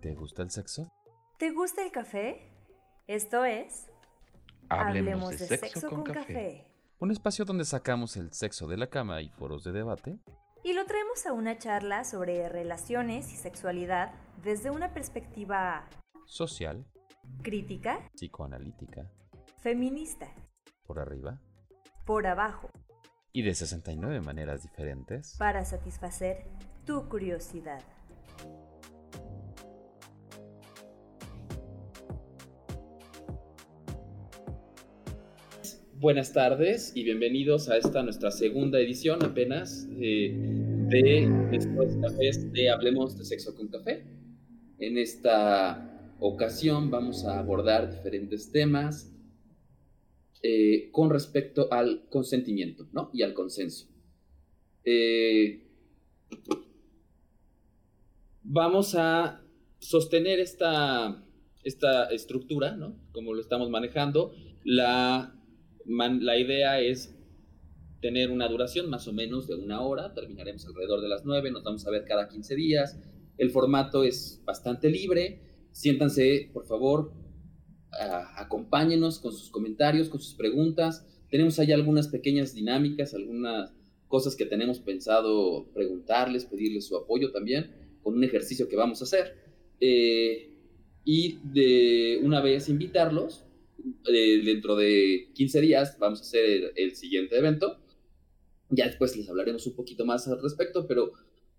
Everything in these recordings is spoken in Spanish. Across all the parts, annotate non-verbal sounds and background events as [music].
¿Te gusta el sexo? ¿Te gusta el café? Esto es... Hablemos, de, sexo, con, café. Un espacio donde sacamos el sexo de la cama y foros de debate. Y lo traemos a una charla sobre relaciones y sexualidad desde una perspectiva... Social. Crítica. Psicoanalítica. Feminista. Por arriba. Por abajo. Y de 69 maneras diferentes. Para satisfacer tu curiosidad. Buenas tardes y bienvenidos a esta nuestra segunda edición apenas eh, de de Hablemos de Sexo con Café. En esta ocasión vamos a abordar diferentes temas eh, con respecto al consentimiento ¿no? y al consenso. Eh, vamos a sostener esta, esta estructura, ¿no? como lo estamos manejando. La la idea es tener una duración más o menos de una hora, terminaremos alrededor de las nueve, nos vamos a ver cada 15 días. El formato es bastante libre, siéntanse, por favor, acompáñenos con sus comentarios, con sus preguntas. Tenemos ahí algunas pequeñas dinámicas, algunas cosas que tenemos pensado preguntarles, pedirles su apoyo también, con un ejercicio que vamos a hacer. Eh, y de una vez invitarlos eh, dentro de 15 días vamos a hacer el, siguiente evento. Ya después les hablaremos un poquito más al respecto, pero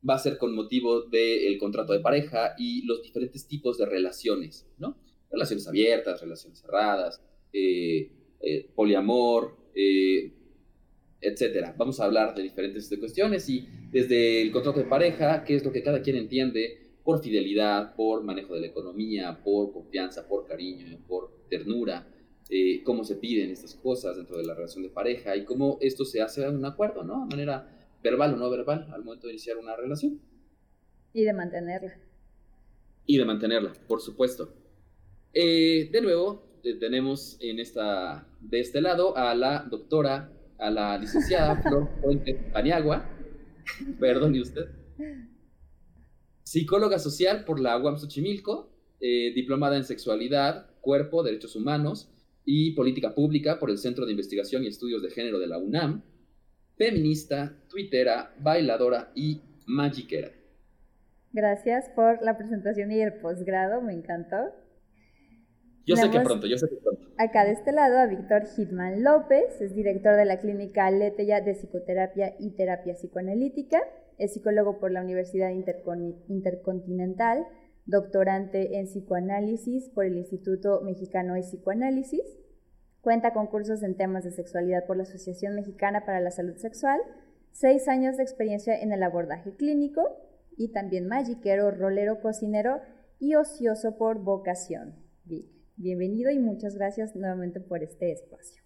va a ser con motivo del contrato de pareja y los diferentes tipos de relaciones, ¿no? Relaciones abiertas, relaciones cerradas, eh, eh, poliamor, etcétera. Vamos a hablar de diferentes cuestiones y desde el contrato de pareja, qué es lo que cada quien entiende por fidelidad, por manejo de la economía, por confianza, por cariño, por ternura, eh, cómo se piden estas cosas dentro de la relación de pareja y cómo esto se hace a un acuerdo, ¿no? De manera verbal o no verbal al momento de iniciar una relación. Y de mantenerla. Y de mantenerla, por supuesto. Eh, de nuevo, eh, tenemos en esta, de este lado a la doctora, a la licenciada [laughs] Flor Fuente Paniagua. Perdone usted. Psicóloga social por la UAM Xochimilco, diplomada en sexualidad, cuerpo, derechos humanos, y Política Pública por el Centro de Investigación y Estudios de Género de la UNAM, feminista, twittera, bailadora y magiquera. Gracias por la presentación y el posgrado, me encantó. Yo sé que pronto, yo sé que pronto. Acá de este lado a Víctor Hitman López, es director de la clínica Leteya de Psicoterapia y Terapia Psicoanalítica, es psicólogo por la Universidad Intercontinental, doctorante en psicoanálisis por el Instituto Mexicano de Psicoanálisis. Cuenta con cursos en temas de sexualidad por la Asociación Mexicana para la Salud Sexual, seis años de experiencia en el abordaje clínico y también magiquero, rolero, cocinero y ocioso por vocación. bienvenido y muchas gracias nuevamente por este espacio.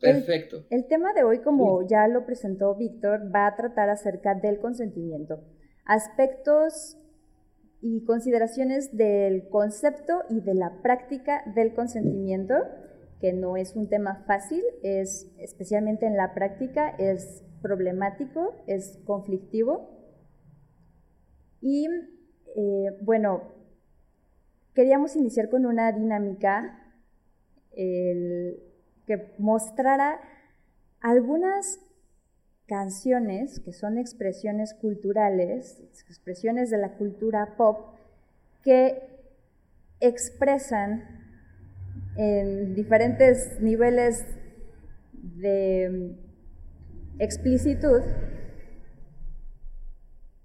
Perfecto. el tema de hoy, como ya lo presentó Víctor, va a tratar acerca del consentimiento aspectos y consideraciones del concepto y de la práctica del consentimiento, que no es un tema fácil, es especialmente en la práctica, es problemático, es conflictivo. Y eh, bueno, queríamos iniciar con una dinámica que mostrara algunas canciones que son expresiones culturales, expresiones de la cultura pop, que expresan en diferentes niveles de explicitud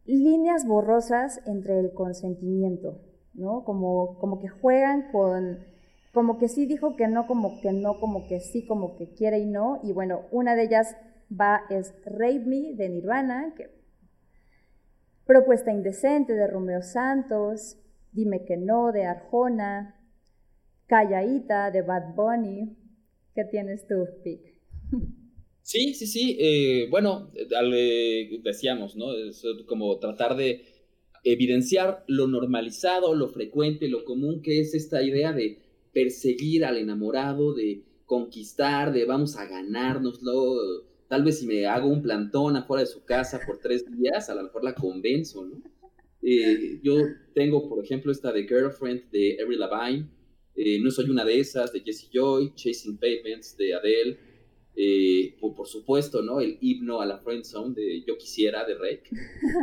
líneas borrosas entre el consentimiento, ¿no? Como, como que juegan con, como que sí dijo que no, como que no, como que sí, como que quiere y no, y bueno, una de ellas va es Rape Me de Nirvana, que, Propuesta Indecente de Romeo Santos, Dime que no de Arjona, Callaíta de Bad Bunny. ¿Qué tienes tú, Pic? Sí, sí, sí. Eh, bueno, decíamos, ¿no? Es como tratar de evidenciar lo normalizado, lo frecuente, lo común que es esta idea de perseguir al enamorado, de conquistar, de vamos a ganárnoslo, Tal vez si me hago un plantón afuera de su casa por tres días, a lo mejor la convenzo, ¿no? Eh, yo tengo, por ejemplo, esta de Girlfriend de Every Lavigne, eh, No Soy Una de esas de Jesse Joy, Chasing Pavements de Adele, eh, por, supuesto. El himno a la Friend Zone de Yo Quisiera de Rake.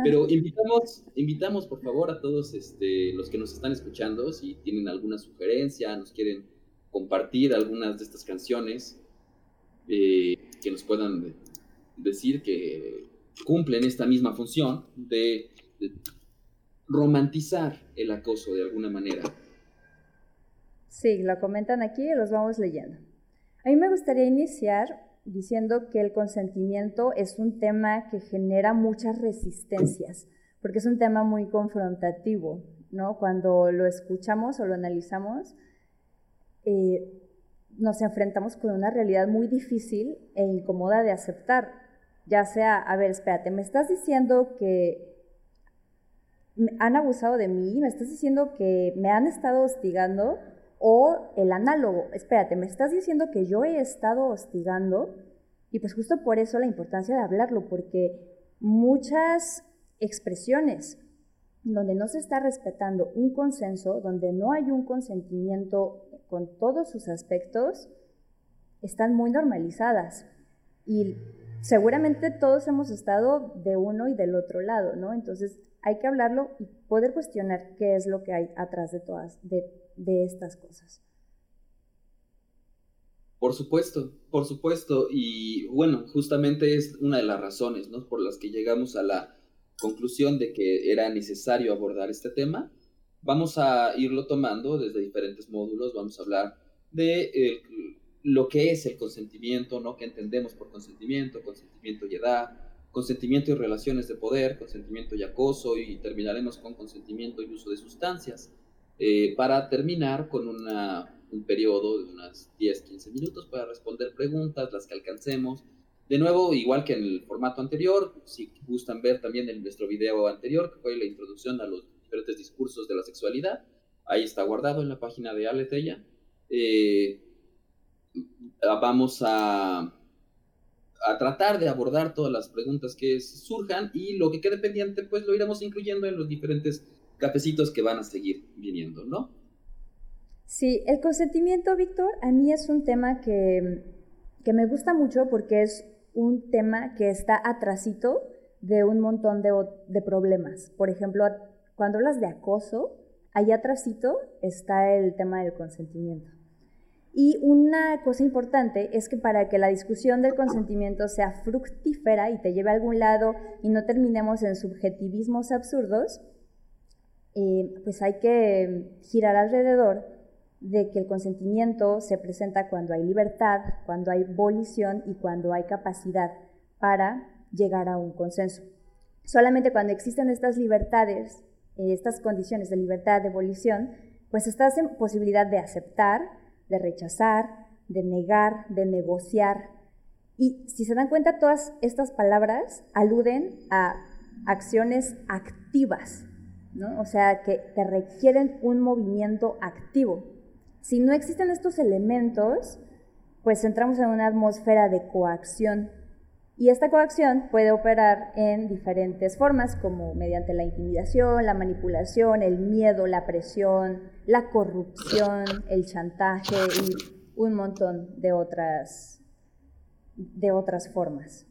Pero invitamos, invitamos por favor a todos este, los que nos están escuchando, si tienen alguna sugerencia, nos quieren compartir algunas de estas canciones, que nos puedan decir que cumplen esta misma función de romantizar el acoso de alguna manera. Sí, lo comentan aquí y los vamos leyendo. A mí me gustaría iniciar diciendo que el consentimiento es un tema que genera muchas resistencias, porque es un tema muy confrontativo, ¿no? Cuando lo escuchamos o lo analizamos, eh, nos enfrentamos con una realidad muy difícil e incómoda de aceptar, ya sea, a ver, espérate, me estás diciendo que han abusado de mí, me estás diciendo que me han estado hostigando, o el análogo, espérate, me estás diciendo que yo he estado hostigando, y pues justo por eso la importancia de hablarlo, porque muchas expresiones donde no se está respetando un consenso, donde no hay un consentimiento con todos sus aspectos, están muy normalizadas. Y seguramente todos hemos estado de uno y del otro lado, ¿no? Entonces hay que hablarlo y poder cuestionar qué es lo que hay atrás de todas, de, estas cosas. Por supuesto, por supuesto. Y bueno, justamente es una de las razones ¿no? por las que llegamos a la conclusión de que era necesario abordar este tema. Vamos a irlo tomando desde diferentes módulos. Vamos a hablar de lo que es el consentimiento, ¿no? ¿Qué entendemos por consentimiento, consentimiento y edad, consentimiento y relaciones de poder, consentimiento y acoso, y terminaremos con consentimiento y uso de sustancias, eh, para terminar con un periodo de unas 10-15 minutos para responder preguntas, las que alcancemos. De nuevo, igual que en el formato anterior, si gustan ver también en nuestro video anterior, que fue la introducción a los diferentes discursos de la sexualidad, ahí está guardado en la página de Aletella. Eh, vamos a a tratar de abordar todas las preguntas que surjan y lo que quede pendiente pues lo iremos incluyendo en los diferentes cafecitos que van a seguir viniendo, ¿no? Sí, el consentimiento, Víctor, a mí es un tema que, que, me gusta mucho porque es un tema que está atrasito de un montón de, de problemas. Por ejemplo, cuando hablas de acoso, allá atrasito está el tema del consentimiento. Y una cosa importante es que para que la discusión del consentimiento sea fructífera y te lleve a algún lado y no terminemos en subjetivismos absurdos, eh, pues hay que girar alrededor de que el consentimiento se presenta cuando hay libertad, cuando hay volición y cuando hay capacidad para llegar a un consenso. Solamente cuando existen estas libertades, estas condiciones de libertad, de volición, pues estás en posibilidad de aceptar, de rechazar, de negar, de negociar. Y si se dan cuenta, todas estas palabras aluden a acciones activas, ¿no? O sea, que te requieren un movimiento activo. Si no existen estos elementos, pues entramos en una atmósfera de coacción. Y esta coacción puede operar en diferentes formas, como mediante la intimidación, la manipulación, el miedo, la presión, la corrupción, el chantaje y un montón de otras, de otras formas.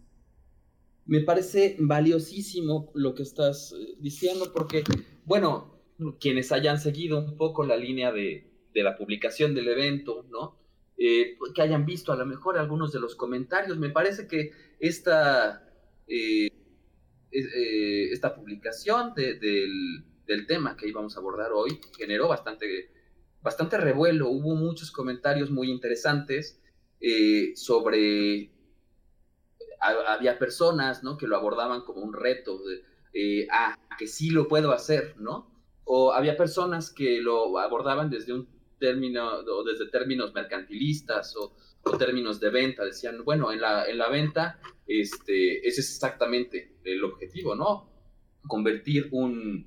Me parece valiosísimo lo que estás eh, diciendo porque, bueno, quienes hayan seguido un poco la línea de, de la publicación del evento, ¿no? Eh, que hayan visto a lo mejor algunos de los comentarios. Me parece que esta, eh, eh, esta publicación del, del, tema que íbamos a abordar hoy generó bastante, bastante revuelo. Hubo muchos comentarios muy interesantes sobre... había personas ¿no? que lo abordaban como un reto, de, ah, que sí lo puedo hacer, ¿no? O había personas que lo abordaban desde un término, o desde términos mercantilistas o, términos de venta. Decían, bueno, en la, en la venta este, ese es exactamente el objetivo, ¿no? Convertir un,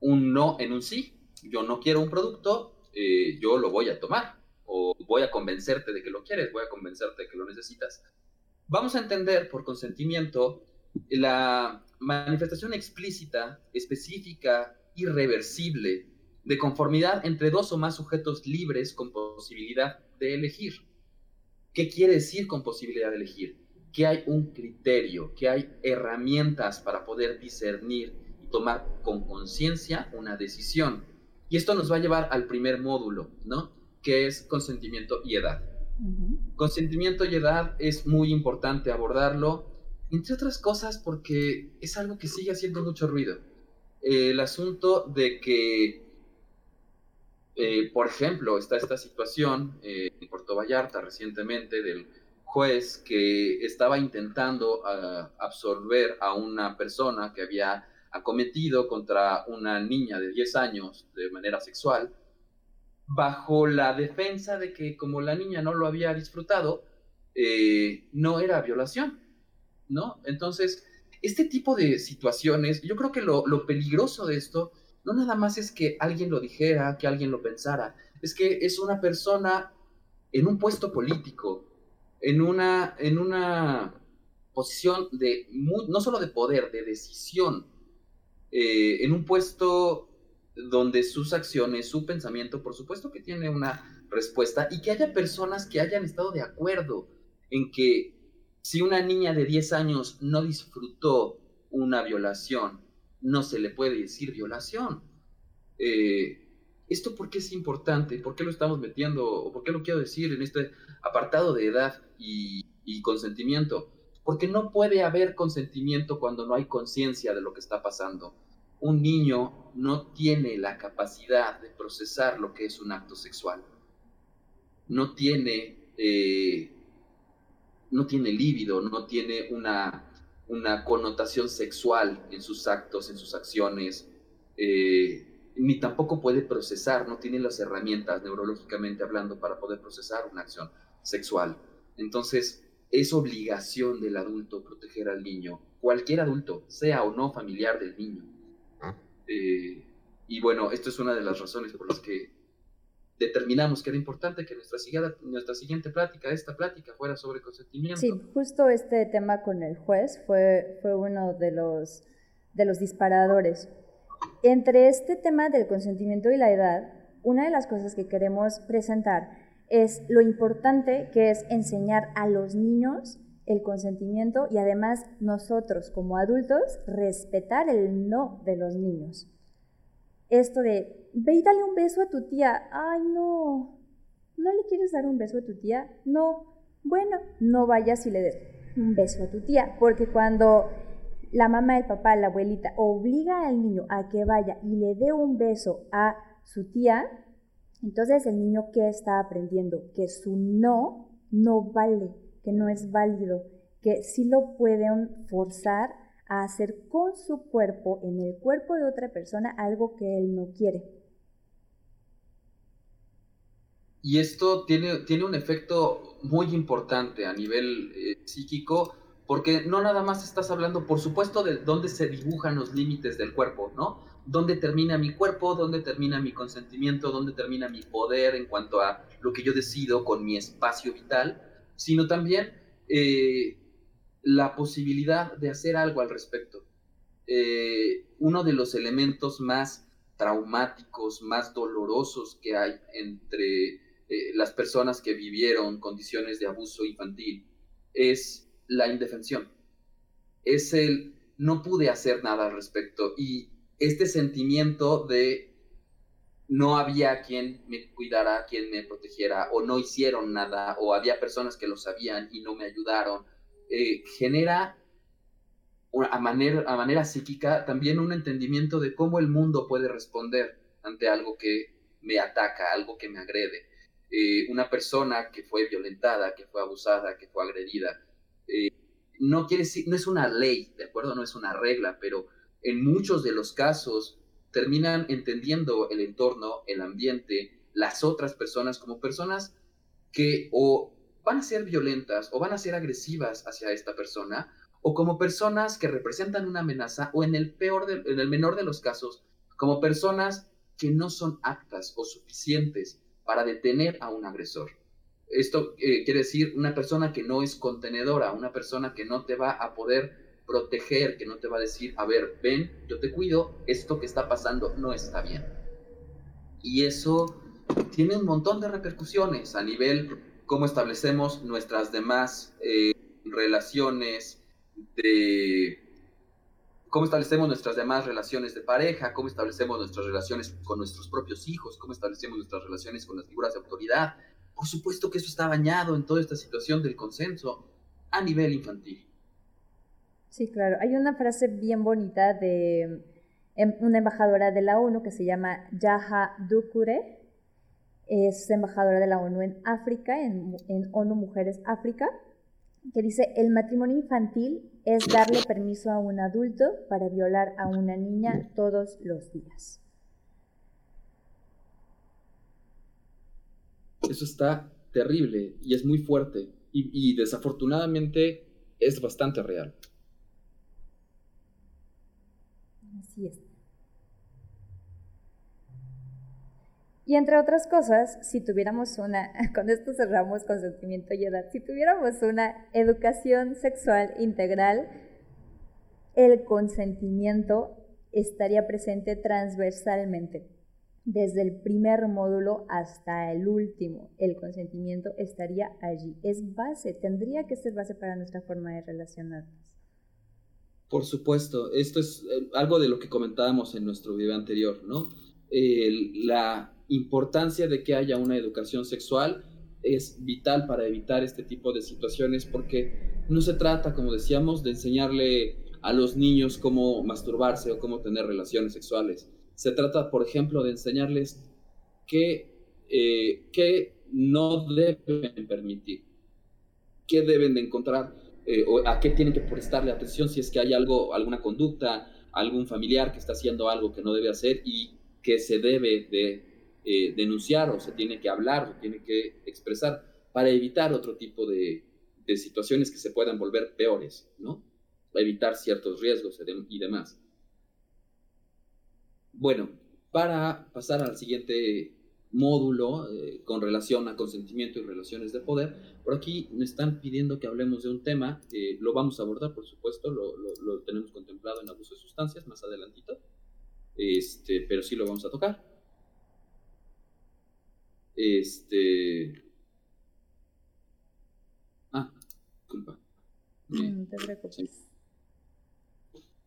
un no en un sí. Yo no quiero un producto, eh, yo lo voy a tomar. O voy a convencerte de que lo quieres, voy a convencerte de que lo necesitas. Vamos a entender por consentimiento la manifestación explícita, específica, irreversible de conformidad entre dos o más sujetos libres con posibilidad de elegir. ¿Qué quiere decir con posibilidad de elegir? Que hay un criterio, que hay herramientas para poder discernir y tomar con conciencia una decisión. Y esto nos va a llevar al primer módulo, ¿no? Que es consentimiento y edad. Consentimiento y edad es muy importante abordarlo, entre otras cosas porque es algo que sigue haciendo mucho ruido. el asunto de que eh, por ejemplo, está esta situación eh, en Puerto Vallarta recientemente del juez que estaba intentando ah, absorber a una persona que había acometido contra una niña de 10 años de manera sexual, bajo la defensa de que como la niña no lo había disfrutado, eh, no era violación, ¿no? Entonces, este tipo de situaciones, yo creo que lo, lo peligroso de esto no nada más es que alguien lo dijera, que alguien lo pensara, es que es una persona en un puesto político, en una, en una posición de, no solo de poder, de decisión, eh, en un puesto donde sus acciones, su pensamiento, por supuesto que tiene una respuesta y que haya personas que hayan estado de acuerdo en que si una niña de 10 años no disfrutó una violación, no se le puede decir violación. Eh, ¿Esto por qué es importante? ¿Por qué lo estamos metiendo? ¿O por qué lo quiero decir en este apartado de edad y, consentimiento? Porque no puede haber consentimiento cuando no hay conciencia de lo que está pasando. Un niño no tiene la capacidad de procesar lo que es un acto sexual. No tiene, eh, no tiene no tiene una una connotación sexual en sus actos, en sus acciones, eh, ni tampoco puede procesar, no tiene las herramientas neurológicamente hablando para poder procesar una acción sexual. Entonces, es obligación del adulto proteger al niño, cualquier adulto, sea o no familiar del niño. Ah. Eh, y bueno, esto es una de las razones por las que determinamos que era importante que nuestra nuestra siguiente plática, esta plática, fuera sobre consentimiento. Sí, justo este tema con el juez fue, fue uno de los, de los disparadores. Entre este tema del consentimiento y la edad, una de las cosas que queremos presentar es lo importante que es enseñar a los niños el consentimiento y además nosotros como adultos respetar el no de los niños. Esto de ve y dale un beso a tu tía. Ay, no. ¿No le quieres dar un beso a tu tía? No. Bueno, no vayas y le des un beso a tu tía, porque cuando la mamá, el papá, la abuelita obliga al niño a que vaya y le dé un beso a su tía, entonces el niño ¿qué está aprendiendo? Que su no no vale, que no es válido, que sí lo pueden forzar a hacer con su cuerpo, en el cuerpo de otra persona, algo que él no quiere. Y esto tiene, tiene un efecto muy importante a nivel eh, psíquico, porque no nada más estás hablando, por supuesto, de dónde se dibujan los límites del cuerpo, ¿no? ¿Dónde termina mi cuerpo? ¿Dónde termina mi consentimiento? ¿Dónde termina mi poder en cuanto a lo que yo decido con mi espacio vital? Sino también eh, la posibilidad de hacer algo al respecto. Eh, uno de los elementos más traumáticos, más dolorosos que hay entre eh, las personas que vivieron condiciones de abuso infantil es la indefensión. Es el no pude hacer nada al respecto y este sentimiento de no había quien me cuidara, quien me protegiera o no hicieron nada o había personas que lo sabían y no me ayudaron, eh, genera a manera, a manera psíquica también un entendimiento de cómo el mundo puede responder ante algo que me ataca, algo que me agrede. Eh, una persona que fue violentada, que fue abusada, que fue agredida. Eh, no quiere decir, no es una ley, ¿de acuerdo? No es una regla, pero en muchos de los casos terminan entendiendo el entorno, el ambiente, las otras personas como personas que o van a ser violentas o van a ser agresivas hacia esta persona o como personas que representan una amenaza o en el peor en el menor de los casos como personas que no son aptas o suficientes para detener a un agresor. Esto eh, quiere decir una persona que no es contenedora, una persona que no te va a poder proteger, que no te va a decir, a ver, ven, yo te cuido, esto que está pasando no está bien. Y eso tiene un montón de repercusiones a nivel cómo establecemos nuestras demás eh, relaciones de cómo establecemos nuestras demás relaciones de pareja, cómo establecemos nuestras relaciones con nuestros propios hijos, cómo establecemos nuestras relaciones con las figuras de autoridad. Por supuesto que eso está bañado en toda esta situación del consenso a nivel infantil. Sí, claro. Hay una frase bien bonita de em, una embajadora de la ONU que se llama Yaha Dukure. Es embajadora de la ONU en África, en, en ONU Mujeres África, que dice, el matrimonio infantil es darle permiso a un adulto para violar a una niña todos los días. Eso está terrible y es muy fuerte y, y desafortunadamente es bastante real. Así es. Y entre otras cosas, si tuviéramos una, [laughs] con esto cerramos consentimiento y edad, si tuviéramos una educación sexual integral, el consentimiento estaría presente transversalmente. Desde el primer módulo hasta el último, el consentimiento estaría allí. Es base, tendría que ser base para nuestra forma de relacionarnos. Por supuesto, esto es eh, algo de lo que comentábamos en nuestro video anterior, ¿no? la importancia de que haya una educación sexual es vital para evitar este tipo de situaciones porque no se trata, como decíamos, de enseñarle a los niños cómo masturbarse o cómo tener relaciones sexuales. Se trata, por ejemplo, de enseñarles qué, eh, no deben permitir, qué deben de encontrar eh, o a qué tienen que prestarle atención si es que hay algo, alguna conducta, algún familiar que está haciendo algo que no debe hacer y que se debe de eh, denunciar o se tiene que hablar o tiene que expresar para evitar otro tipo de, de situaciones que se puedan volver peores, ¿no? Evitar ciertos riesgos y demás. Bueno, para pasar al siguiente módulo eh, con relación a consentimiento y relaciones de poder. Por aquí me están pidiendo que hablemos de un tema, eh, lo vamos a abordar, por supuesto, lo, lo, tenemos contemplado en abuso de sustancias más adelantito, este, pero sí lo vamos a tocar. Este... Ah, culpa. No te preocupes.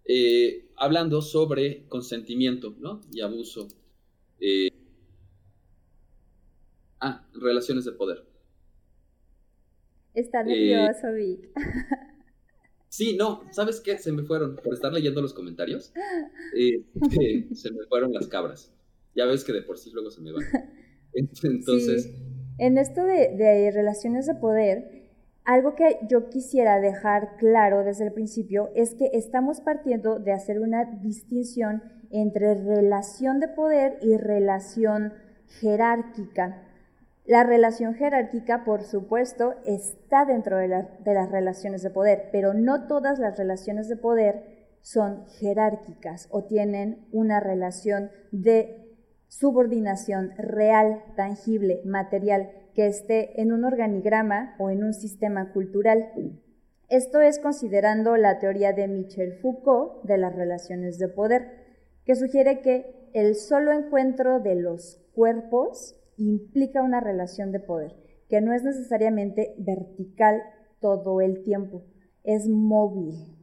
Eh, hablando sobre consentimiento ¿no? y abuso. Eh, Ah, relaciones de poder. Está nervioso, Vic. [laughs] Sí, no, ¿sabes qué? Se me fueron, por estar leyendo los comentarios, [laughs] este, se me fueron las cabras. Ya ves que de por sí luego se me van. [laughs] [laughs] Entonces... En esto de, de relaciones de poder, algo que yo quisiera dejar claro desde el principio es que estamos partiendo de hacer una distinción entre relación de poder y relación jerárquica. La relación jerárquica, por supuesto, está dentro de, las relaciones de poder, pero no todas las relaciones de poder son jerárquicas o tienen una relación de subordinación real, tangible, material, que esté en un organigrama o en un sistema cultural. Esto es considerando la teoría de Michel Foucault de las relaciones de poder, que sugiere que el solo encuentro de los cuerpos implica una relación de poder, que no es necesariamente vertical todo el tiempo, es móvil.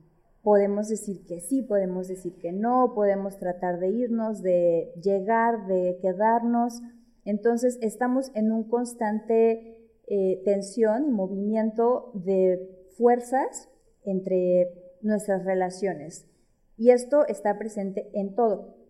Podemos decir que sí, podemos decir que no, podemos tratar de irnos, de llegar, de quedarnos. Entonces estamos en un constante eh, tensión y movimiento de fuerzas entre nuestras relaciones. Y esto está presente en todo.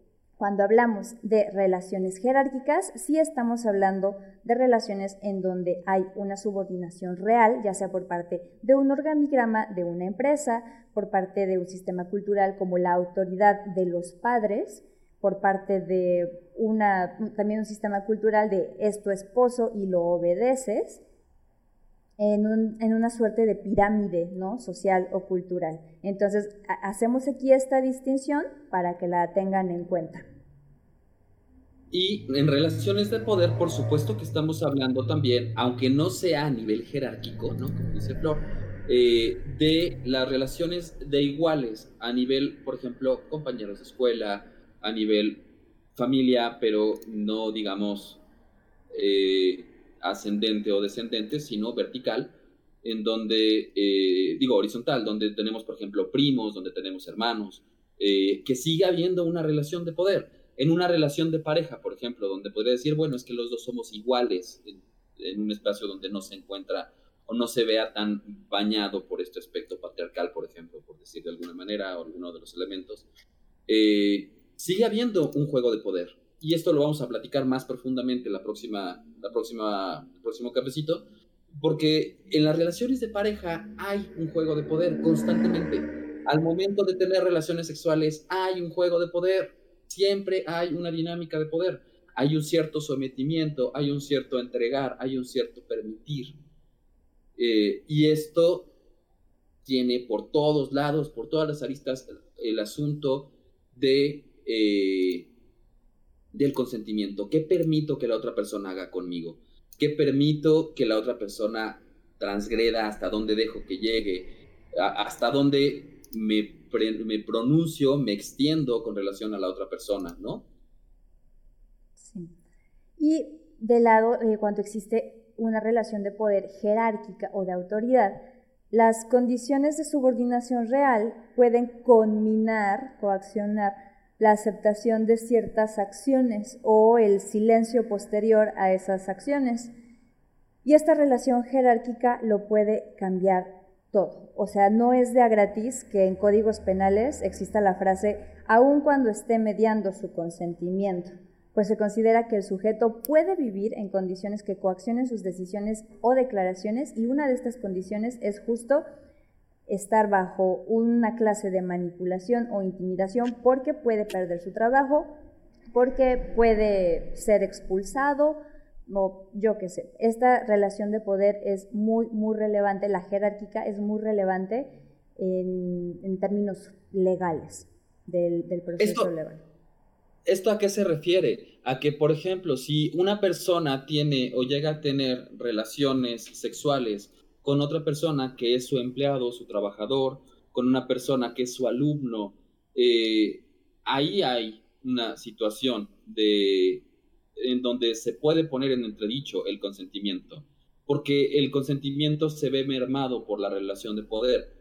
Cuando hablamos de relaciones jerárquicas, sí estamos hablando de relaciones en donde hay una subordinación real, ya sea por parte de un organigrama de una empresa, por parte de un sistema cultural como la autoridad de los padres, por parte de una, también un sistema cultural de es tu esposo y lo obedeces, en, una suerte de pirámide ¿no? social o cultural. Entonces, hacemos aquí esta distinción para que la tengan en cuenta. Y en relaciones de poder, por supuesto que estamos hablando también, aunque no sea a nivel jerárquico, ¿no? Como dice Flor, eh, de las relaciones de iguales a nivel, por ejemplo, compañeros de escuela, a nivel familia, pero no digamos eh, ascendente o descendente, sino vertical, en donde, eh, digo, horizontal, donde tenemos, por ejemplo, primos, donde tenemos hermanos, que siga habiendo una relación de poder. En una relación de pareja, por ejemplo, donde podría decir, bueno, es que los dos somos iguales en un espacio donde no se encuentra o no se vea tan bañado por este aspecto patriarcal, por ejemplo, por decir de alguna manera, o alguno de los elementos, eh, sigue habiendo un juego de poder. Y esto lo vamos a platicar más profundamente la próxima, la próxima, el próximo cafecito, porque en las relaciones de pareja hay un juego de poder constantemente. Al momento de tener relaciones sexuales hay un juego de poder. Siempre hay una dinámica de poder. Hay un cierto sometimiento, hay un cierto entregar, hay un cierto permitir. Eh, y esto tiene por todos lados, por todas las aristas, el asunto de, eh, del consentimiento. ¿Qué permito que la otra persona haga conmigo? ¿Qué permito que la otra persona transgreda? ¿Hasta dónde dejo que llegue? ¿Hasta dónde me, me pronuncio, me extiendo con relación a la otra persona? ¿no? Sí. Y de lado, eh, cuando existe una relación de poder jerárquica o de autoridad, las condiciones de subordinación real pueden conminar, coaccionar la aceptación de ciertas acciones o el silencio posterior a esas acciones. Y esta relación jerárquica lo puede cambiar todo. O sea, no es de a gratis que en códigos penales exista la frase aun cuando esté mediando su consentimiento pues se considera que el sujeto puede vivir en condiciones que coaccionen sus decisiones o declaraciones y una de estas condiciones es justo estar bajo una clase de manipulación o intimidación porque puede perder su trabajo, porque puede ser expulsado o yo qué sé. Esta relación de poder es muy, muy relevante, la jerárquica es muy relevante en, términos legales del, proceso legal. ¿Esto a qué se refiere? A que, por ejemplo, si una persona tiene o llega a tener relaciones sexuales con otra persona que es su empleado, su trabajador, con una persona que es su alumno, eh, ahí hay una situación de, en donde se puede poner en entredicho el consentimiento, porque el consentimiento se ve mermado por la relación de poder.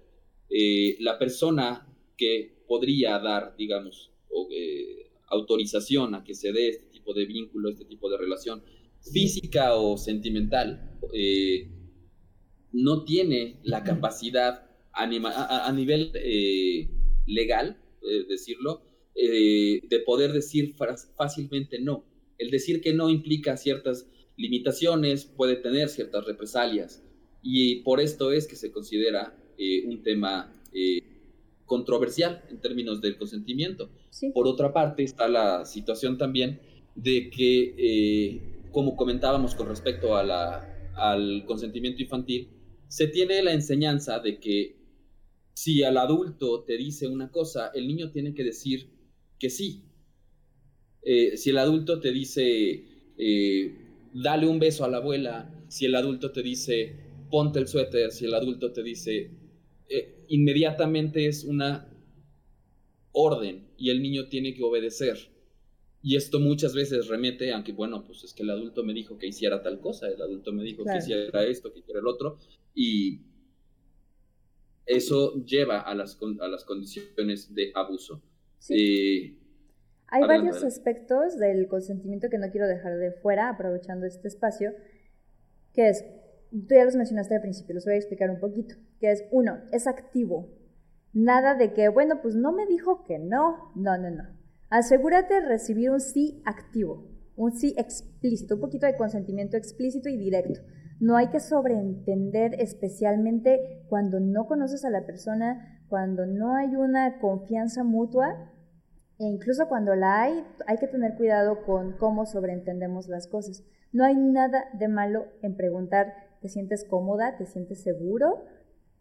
Eh, la persona que podría dar, digamos, o, eh, autorización a que se dé este tipo de vínculo, este tipo de relación física o sentimental, eh, no tiene la capacidad a, nivel eh, legal, eh, decirlo, de poder decir fácilmente no. El decir que no implica ciertas limitaciones, puede tener ciertas represalias, y por esto es que se considera un tema controversial en términos del consentimiento. Por otra parte, está la situación también de que, eh, como comentábamos con respecto a la, al consentimiento infantil, se tiene la enseñanza de que si al adulto te dice una cosa, el niño tiene que decir que sí. Eh, si el adulto te dice, eh, dale un beso a la abuela, si el adulto te dice, ponte el suéter, si el adulto te dice, inmediatamente es una orden y el niño tiene que obedecer. Y esto muchas veces remete, aunque bueno, pues es que el adulto me dijo que hiciera tal cosa, el adulto me dijo que hiciera esto, que hiciera el otro, y eso lleva a las, a las condiciones de abuso. Eh, Hay varios aspectos del consentimiento que no quiero dejar de fuera, aprovechando este espacio, que es, tú ya los mencionaste al principio, los voy a explicar un poquito, que es, uno, es activo, Nada de que, bueno, pues no me dijo que no. No, no, no. Asegúrate de recibir un sí activo, un sí explícito, un poquito de consentimiento explícito y directo. No hay que sobreentender especialmente cuando no conoces a la persona, cuando no hay una confianza mutua e incluso cuando la hay, hay que tener cuidado con cómo sobreentendemos las cosas. No hay nada de malo en preguntar, ¿te sientes cómoda? ¿Te sientes seguro?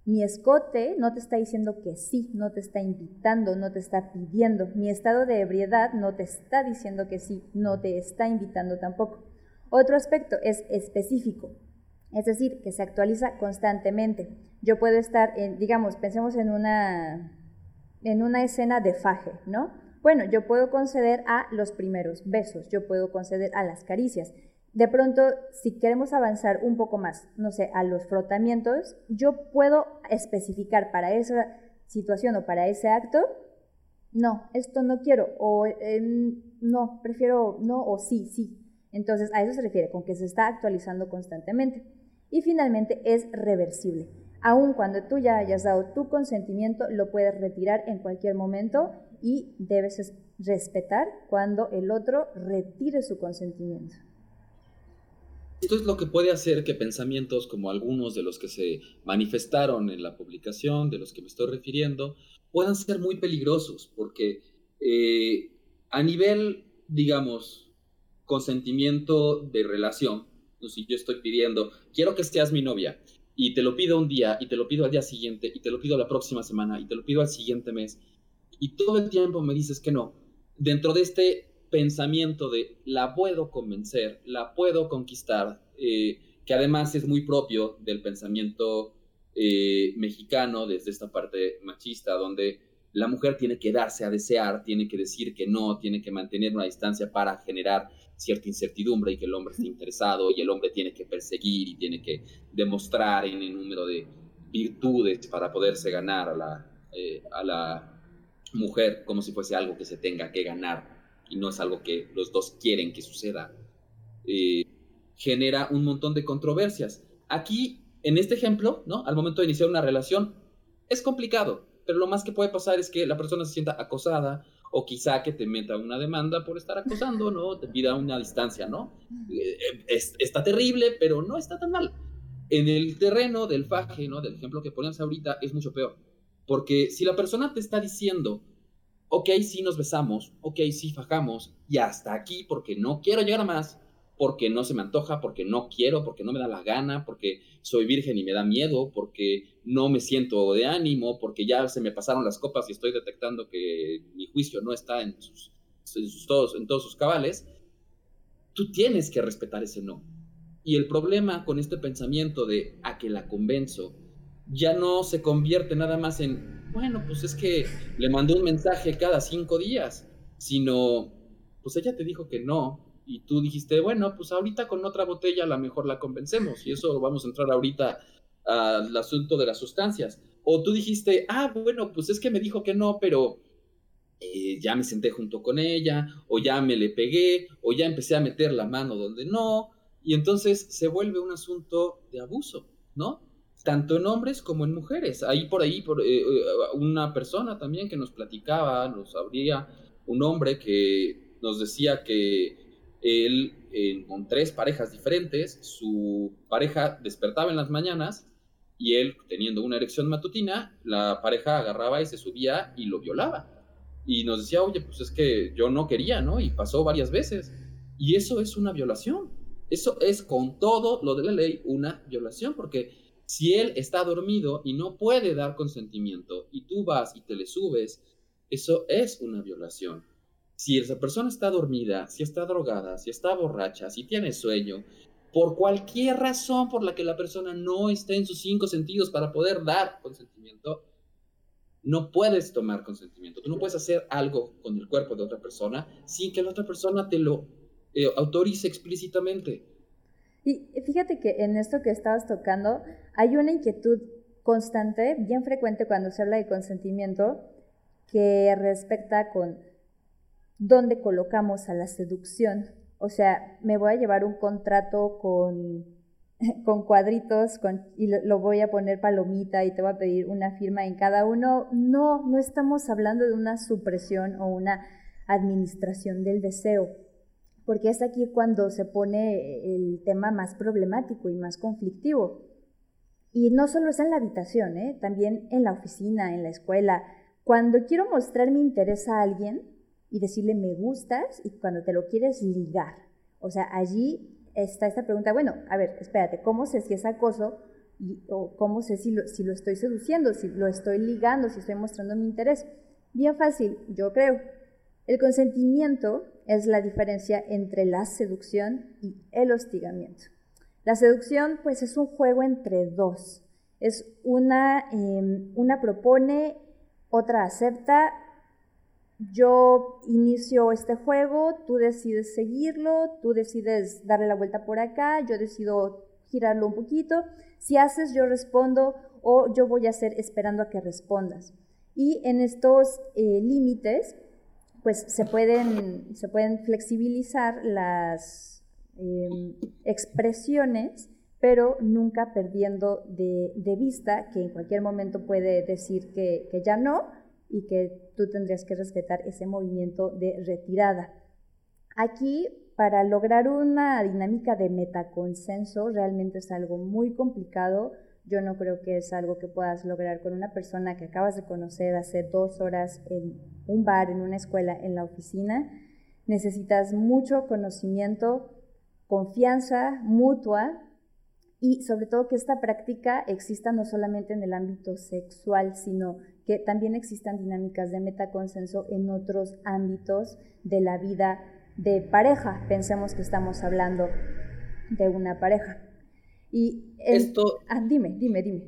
Mi escote no te está diciendo que sí, no te está invitando, no te está pidiendo. Mi estado de ebriedad no te está diciendo que sí, no te está invitando tampoco. Otro aspecto es específico. Es decir, que se actualiza constantemente. Yo puedo estar, en, digamos, pensemos en una, en una escena de faje, ¿no? Bueno, yo puedo conceder a los primeros besos, yo puedo conceder a las caricias. De pronto, si queremos avanzar un poco más, no sé, a los frotamientos, yo puedo especificar para esa situación o para ese acto, no, esto no quiero, o em, no, prefiero no, o sí, sí. Entonces, a eso se refiere, con que se está actualizando constantemente. Y finalmente, es reversible. Aun cuando tú ya hayas dado tu consentimiento, lo puedes retirar en cualquier momento y debes respetar cuando el otro retire su consentimiento. Esto es lo que puede hacer que pensamientos como algunos de los que se manifestaron en la publicación, de los que me estoy refiriendo, puedan ser muy peligrosos, porque eh, a nivel, digamos, consentimiento de relación, si yo estoy pidiendo, quiero que seas mi novia, y te lo pido un día, y te lo pido al día siguiente, y te lo pido la próxima semana, y te lo pido al siguiente mes, y todo el tiempo me dices que no, dentro de este pensamiento de la puedo convencer, la puedo conquistar, eh, que además es muy propio del pensamiento eh, mexicano desde esta parte machista, donde la mujer tiene que darse a desear, tiene que decir que no, tiene que mantener una distancia para generar cierta incertidumbre y que el hombre esté interesado y el hombre tiene que perseguir y tiene que demostrar en el número de virtudes para poderse ganar a la, eh, a la mujer como si fuese algo que se tenga que ganar y no es algo que los dos quieren que suceda, eh, genera un montón de controversias. Aquí, en este ejemplo, ¿no? Al momento de iniciar una relación, es complicado, pero lo más que puede pasar es que la persona se sienta acosada o quizá que te meta una demanda por estar acosando, ¿no? Te pida una distancia, ¿no? Eh, está terrible, pero no está tan mal. En el terreno del faje, ¿no? Del ejemplo que poníamos ahorita, es mucho peor. Porque si la persona te está diciendo, ok, sí nos besamos, ok, sí fajamos, y hasta aquí porque no quiero llegar más, porque no se me antoja, porque no quiero, porque no me da la gana, porque soy virgen y me da miedo, porque no me siento de ánimo, porque ya se me pasaron las copas y estoy detectando que mi juicio no está en, sus, todos, en todos sus cabales, tú tienes que respetar ese no. Y el problema con este pensamiento de a que la convenzo ya no se convierte nada más en bueno, pues es que le mandó un mensaje cada cinco días, sino, pues ella te dijo que no, y tú dijiste, bueno, pues ahorita con otra botella a lo mejor la convencemos, y eso vamos a entrar ahorita al asunto de las sustancias. O tú dijiste, ah, bueno, pues es que me dijo que no, pero eh, ya me senté junto con ella, o ya me le pegué, o ya empecé a meter la mano donde no, y entonces se vuelve un asunto de abuso, ¿no? Tanto en hombres como en mujeres. Ahí por ahí, eh, eh, una persona también que nos platicaba, nos abría un hombre que nos decía que él, con tres parejas diferentes, su pareja despertaba en las mañanas y él, teniendo una erección matutina, la pareja agarraba y se subía y lo violaba. Y nos decía, oye, pues es que yo no quería, ¿no? Y pasó varias veces. Y eso es una violación. Eso es con todo lo de la ley una violación, porque si él está dormido y no puede dar consentimiento y tú vas y te le subes, eso es una violación. Si esa persona está dormida, si está drogada, si está borracha, si tiene sueño, por cualquier razón por la que la persona no esté en sus cinco sentidos para poder dar consentimiento, no puedes tomar consentimiento. Tú no puedes hacer algo con el cuerpo de otra persona sin que la otra persona te lo eh, autorice explícitamente. Y fíjate que en esto que estabas tocando hay una inquietud constante, bien frecuente cuando se habla de consentimiento, que respecta con dónde colocamos a la seducción. O sea, me voy a llevar un contrato con, [laughs] con cuadritos y lo voy a poner palomita y te voy a pedir una firma en cada uno. No, no estamos hablando de una supresión o una administración del deseo porque es aquí cuando se pone el tema más problemático y más conflictivo. Y no solo es en la habitación, ¿eh? también en la oficina, en la escuela. Cuando quiero mostrar mi interés a alguien y decirle me gustas y cuando te lo quieres ligar. O sea, allí está esta pregunta, bueno, a ver, espérate, ¿cómo sé si es acoso? Y, o cómo sé si lo, si lo estoy seduciendo, si lo estoy ligando, si estoy mostrando mi interés. Bien fácil, yo creo. El consentimiento es la diferencia entre la seducción y el hostigamiento. La seducción, pues, es un juego entre dos. Es una, em, una propone, otra acepta. Yo inicio este juego, tú decides seguirlo, tú decides darle la vuelta por acá, yo decido girarlo un poquito. Si haces, yo respondo o yo voy a hacer esperando a que respondas. Y en estos eh, límites, pues se pueden, se pueden flexibilizar las em, expresiones, pero nunca perdiendo de, vista que en cualquier momento puede decir que, que ya no y que tú tendrías que respetar ese movimiento de retirada. Aquí, para lograr una dinámica de metaconsenso, realmente es algo muy complicado yo no creo que es algo que puedas lograr con una persona que acabas de conocer hace dos horas en un bar, en una escuela, en la oficina. Necesitas mucho conocimiento, confianza mutua y sobre todo que esta práctica exista no solamente en el ámbito sexual, sino que también existan dinámicas de metaconsenso en otros ámbitos de la vida de pareja. Pensemos que estamos hablando de una pareja. Y esto... Ah, dime, dime, dime.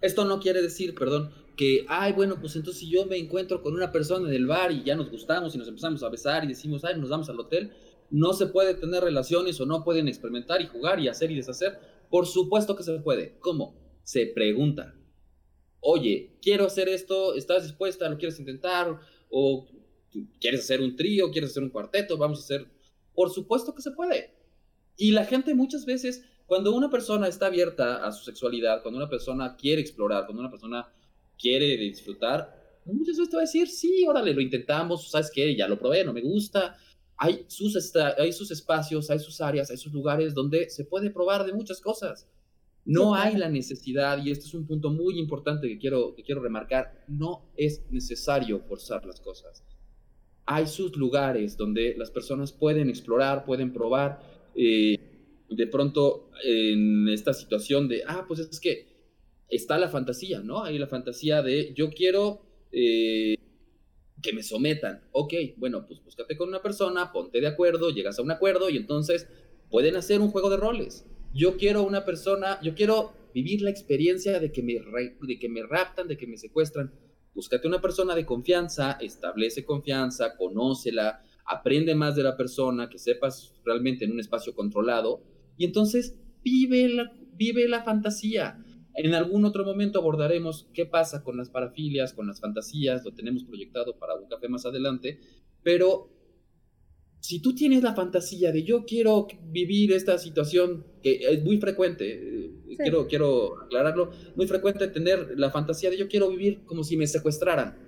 Esto no quiere decir, perdón, que, ay, bueno, pues entonces si yo me encuentro con una persona en el bar y ya nos gustamos y nos empezamos a besar y decimos, ay, nos vamos al hotel, no se puede tener relaciones o no pueden experimentar y jugar y hacer y deshacer. Por supuesto que se puede. ¿Cómo? Se pregunta. Oye, quiero hacer esto, ¿estás dispuesta? ¿Lo quieres intentar? ¿O quieres hacer un trío? ¿Quieres hacer un cuarteto? Vamos a hacer... Por supuesto que se puede. Y la gente muchas veces cuando una persona está abierta a su sexualidad, cuando una persona quiere explorar, cuando una persona quiere disfrutar, muchas veces te va a decir, sí, órale, lo intentamos, ¿sabes qué? Ya lo probé, no me gusta. Hay sus, hay sus espacios, hay sus áreas, hay sus lugares donde se puede probar de muchas cosas. No hay la necesidad, y este es un punto muy importante que quiero, que quiero remarcar, no es necesario forzar las cosas. Hay sus lugares donde las personas pueden explorar, pueden probar. Eh, de pronto en esta situación de, ah, pues es que está la fantasía, ¿no? Hay la fantasía de yo quiero eh, que me sometan. Ok, bueno, pues búscate con una persona, ponte de acuerdo, llegas a un acuerdo y entonces pueden hacer un juego de roles. Yo quiero una persona, yo quiero vivir la experiencia de que me, de que me raptan, de que me secuestran. Búscate una persona de confianza, establece confianza, conócela, aprende más de la persona, que sepas realmente en un espacio controlado y entonces vive la, vive la fantasía. En algún otro momento abordaremos qué pasa con las parafilias, con las fantasías, lo tenemos proyectado para un café más adelante, pero si tú tienes la fantasía de yo quiero vivir esta situación, que es muy frecuente, eh, quiero, quiero aclararlo, muy frecuente tener la fantasía de yo quiero vivir como si me secuestraran.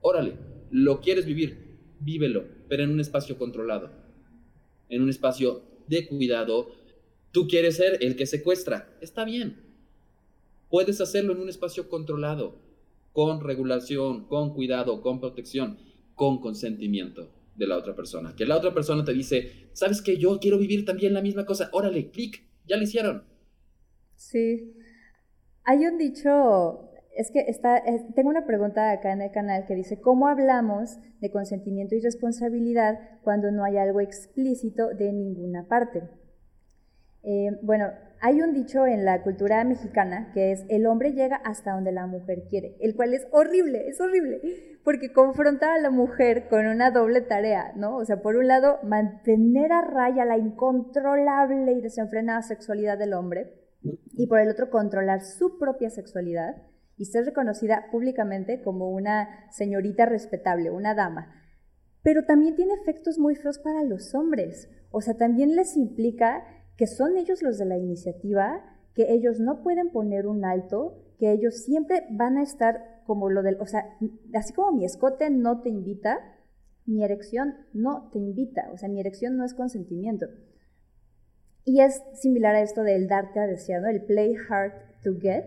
Órale, lo quieres vivir, vívelo, pero en un espacio controlado, en un espacio de cuidado, Tú quieres ser el que secuestra. Está bien. Puedes hacerlo en un espacio controlado, con regulación, con cuidado, con protección, con consentimiento de la otra persona. Que la otra persona te dice, ¿sabes que yo quiero vivir también la misma cosa? Órale, clic, ya lo hicieron. Sí. Hay un dicho, es que está, tengo una pregunta acá en el canal que dice, ¿cómo hablamos de consentimiento y responsabilidad cuando no hay algo explícito de ninguna parte? Eh, bueno, hay un dicho en la cultura mexicana que es el hombre llega hasta donde la mujer quiere, el cual es horrible, es horrible, porque confronta a la mujer con una doble tarea, ¿no? O sea, por un lado, mantener a raya la incontrolable y desenfrenada sexualidad del hombre, y por el otro, controlar su propia sexualidad y ser reconocida públicamente como una señorita respetable, una dama. Pero también tiene efectos muy feos para los hombres, o sea, también les implica que son ellos los de la iniciativa, que ellos no pueden poner un alto, que ellos siempre van a estar como lo del, o sea, así como mi escote no te invita, mi erección no te invita, o sea, mi erección no es consentimiento. Y es similar a esto del darte a desear, El play hard to get.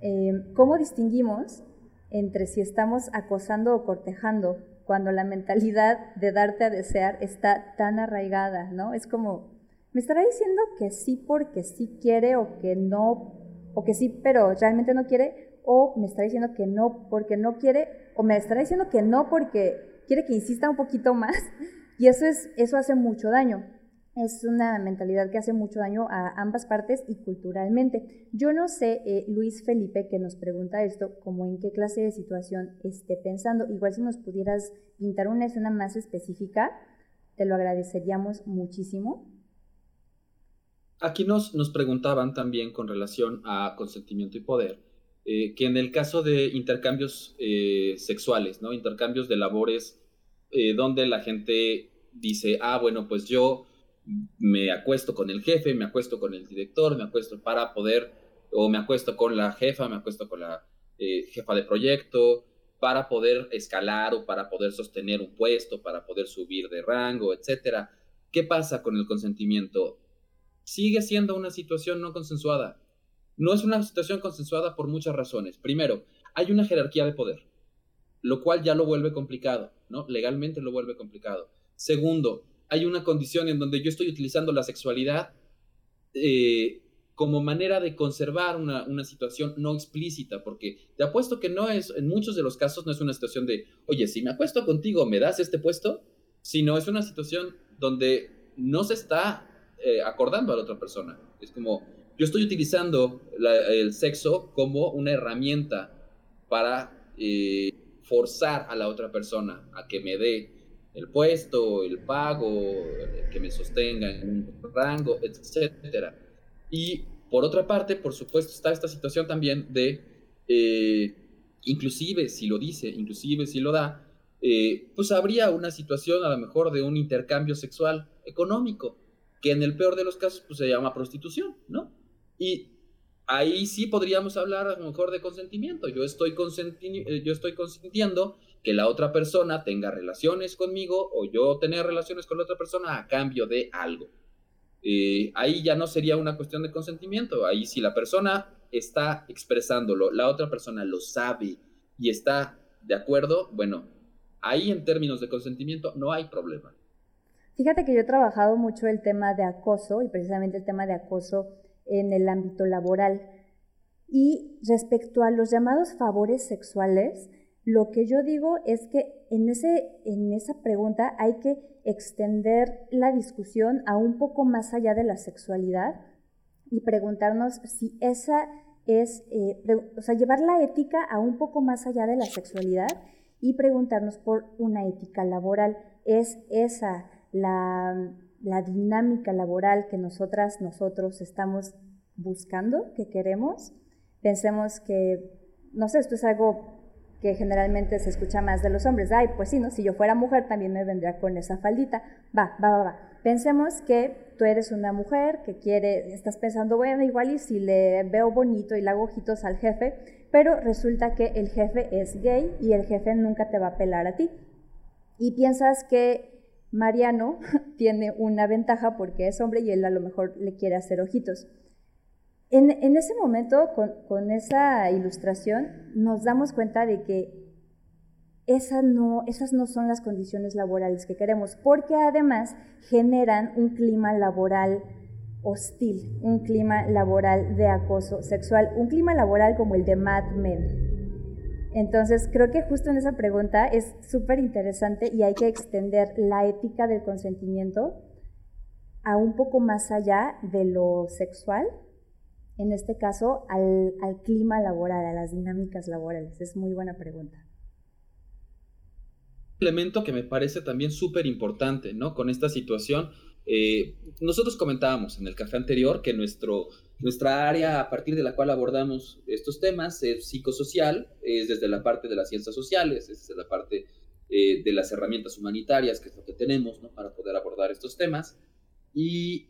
Eh, ¿Cómo distinguimos entre si estamos acosando o cortejando cuando la mentalidad de darte a desear está tan arraigada, ¿no? Es como, ¿Me estará diciendo que sí porque sí quiere o que no, o que sí pero realmente no quiere? ¿O me estará diciendo que no porque no quiere? ¿O me estará diciendo que no porque quiere que insista un poquito más? Y eso, es, eso hace mucho daño. es una mentalidad que hace mucho daño a ambas partes y culturalmente. Yo no sé, eh, Luis Felipe, que nos pregunta esto, como en qué clase de situación esté pensando. Igual si nos pudieras pintar una escena más específica, te lo agradeceríamos muchísimo. Aquí nos, nos preguntaban también con relación a consentimiento y poder, eh, que en el caso de intercambios eh, sexuales, ¿no? intercambios de labores, donde la gente dice, ah, bueno, pues yo me acuesto con el jefe, me acuesto con el director, me acuesto para poder, o me acuesto con la jefa, me acuesto con la eh, jefa de proyecto, para poder escalar o para poder sostener un puesto, para poder subir de rango, etc. ¿Qué pasa con el consentimiento? Sigue siendo una situación no consensuada. No es una situación consensuada por muchas razones. Primero, hay una jerarquía de poder, lo cual ya lo vuelve complicado, ¿no? Legalmente lo vuelve complicado. Segundo, hay una condición en donde yo estoy utilizando la sexualidad eh, como manera de conservar una, situación no explícita, porque te apuesto que no es, en muchos de los casos no es una situación de, oye, si me apuesto contigo, ¿me das este puesto? Sino es una situación donde no se está eh, acordando a la otra persona. Es como, yo estoy utilizando el sexo como una herramienta para eh, forzar a la otra persona a que me dé el puesto, el pago, que me sostenga en un rango, etcétera. Y por otra parte, por supuesto, está esta situación también de, eh, inclusive si lo dice, inclusive si lo da, eh, pues habría una situación a lo mejor de un intercambio sexual económico, que en el peor de los casos pues, se llama prostitución, ¿no? Y ahí sí podríamos hablar a lo mejor de consentimiento. Yo estoy, eh, yo estoy consintiendo que la otra persona tenga relaciones conmigo o yo tener relaciones con la otra persona a cambio de algo. Eh, ahí ya no sería una cuestión de consentimiento, ahí si la persona está expresándolo, la otra persona lo sabe y está de acuerdo, bueno, ahí en términos de consentimiento no hay problema. Fíjate que yo he trabajado mucho el tema de acoso y precisamente el tema de acoso en el ámbito laboral. Y respecto a los llamados favores sexuales, lo que yo digo es que en, ese, en esa pregunta hay que extender la discusión a un poco más allá de la sexualidad y preguntarnos si esa es, eh, o sea, llevar la ética a un poco más allá de la sexualidad y preguntarnos por una ética laboral. ¿Es esa la, dinámica laboral que nosotras, nosotros estamos buscando, que queremos? Pensemos que, no sé, esto es algo que generalmente se escucha más de los hombres. Ay, pues sí, ¿no? Si yo fuera mujer también me vendría con esa faldita. Va, va, va, va. Pensemos que tú eres una mujer que quiere, estás pensando, bueno, igual y si le veo bonito y le hago ojitos al jefe, pero resulta que el jefe es gay y el jefe nunca te va a pelar a ti. Y piensas que Mariano [laughs] tiene una ventaja porque es hombre y él a lo mejor le quiere hacer ojitos. En, ese momento, con, esa ilustración, nos damos cuenta de que esas no son las condiciones laborales que queremos, porque además generan un clima laboral hostil, un clima laboral de acoso sexual, un clima laboral como el de Mad Men. Entonces, creo que justo en esa pregunta es súper interesante y hay que extender la ética del consentimiento a un poco más allá de lo sexual en este caso, al, clima laboral, a las dinámicas laborales? Es muy buena pregunta. Un elemento que me parece también súper importante, ¿no? Con esta situación, eh, nosotros comentábamos en el café anterior que nuestro, nuestra área a partir de la cual abordamos estos temas es psicosocial, es desde la parte de las ciencias sociales, es desde la parte eh, de las herramientas humanitarias, que es lo que tenemos, ¿no? Para poder abordar estos temas. Y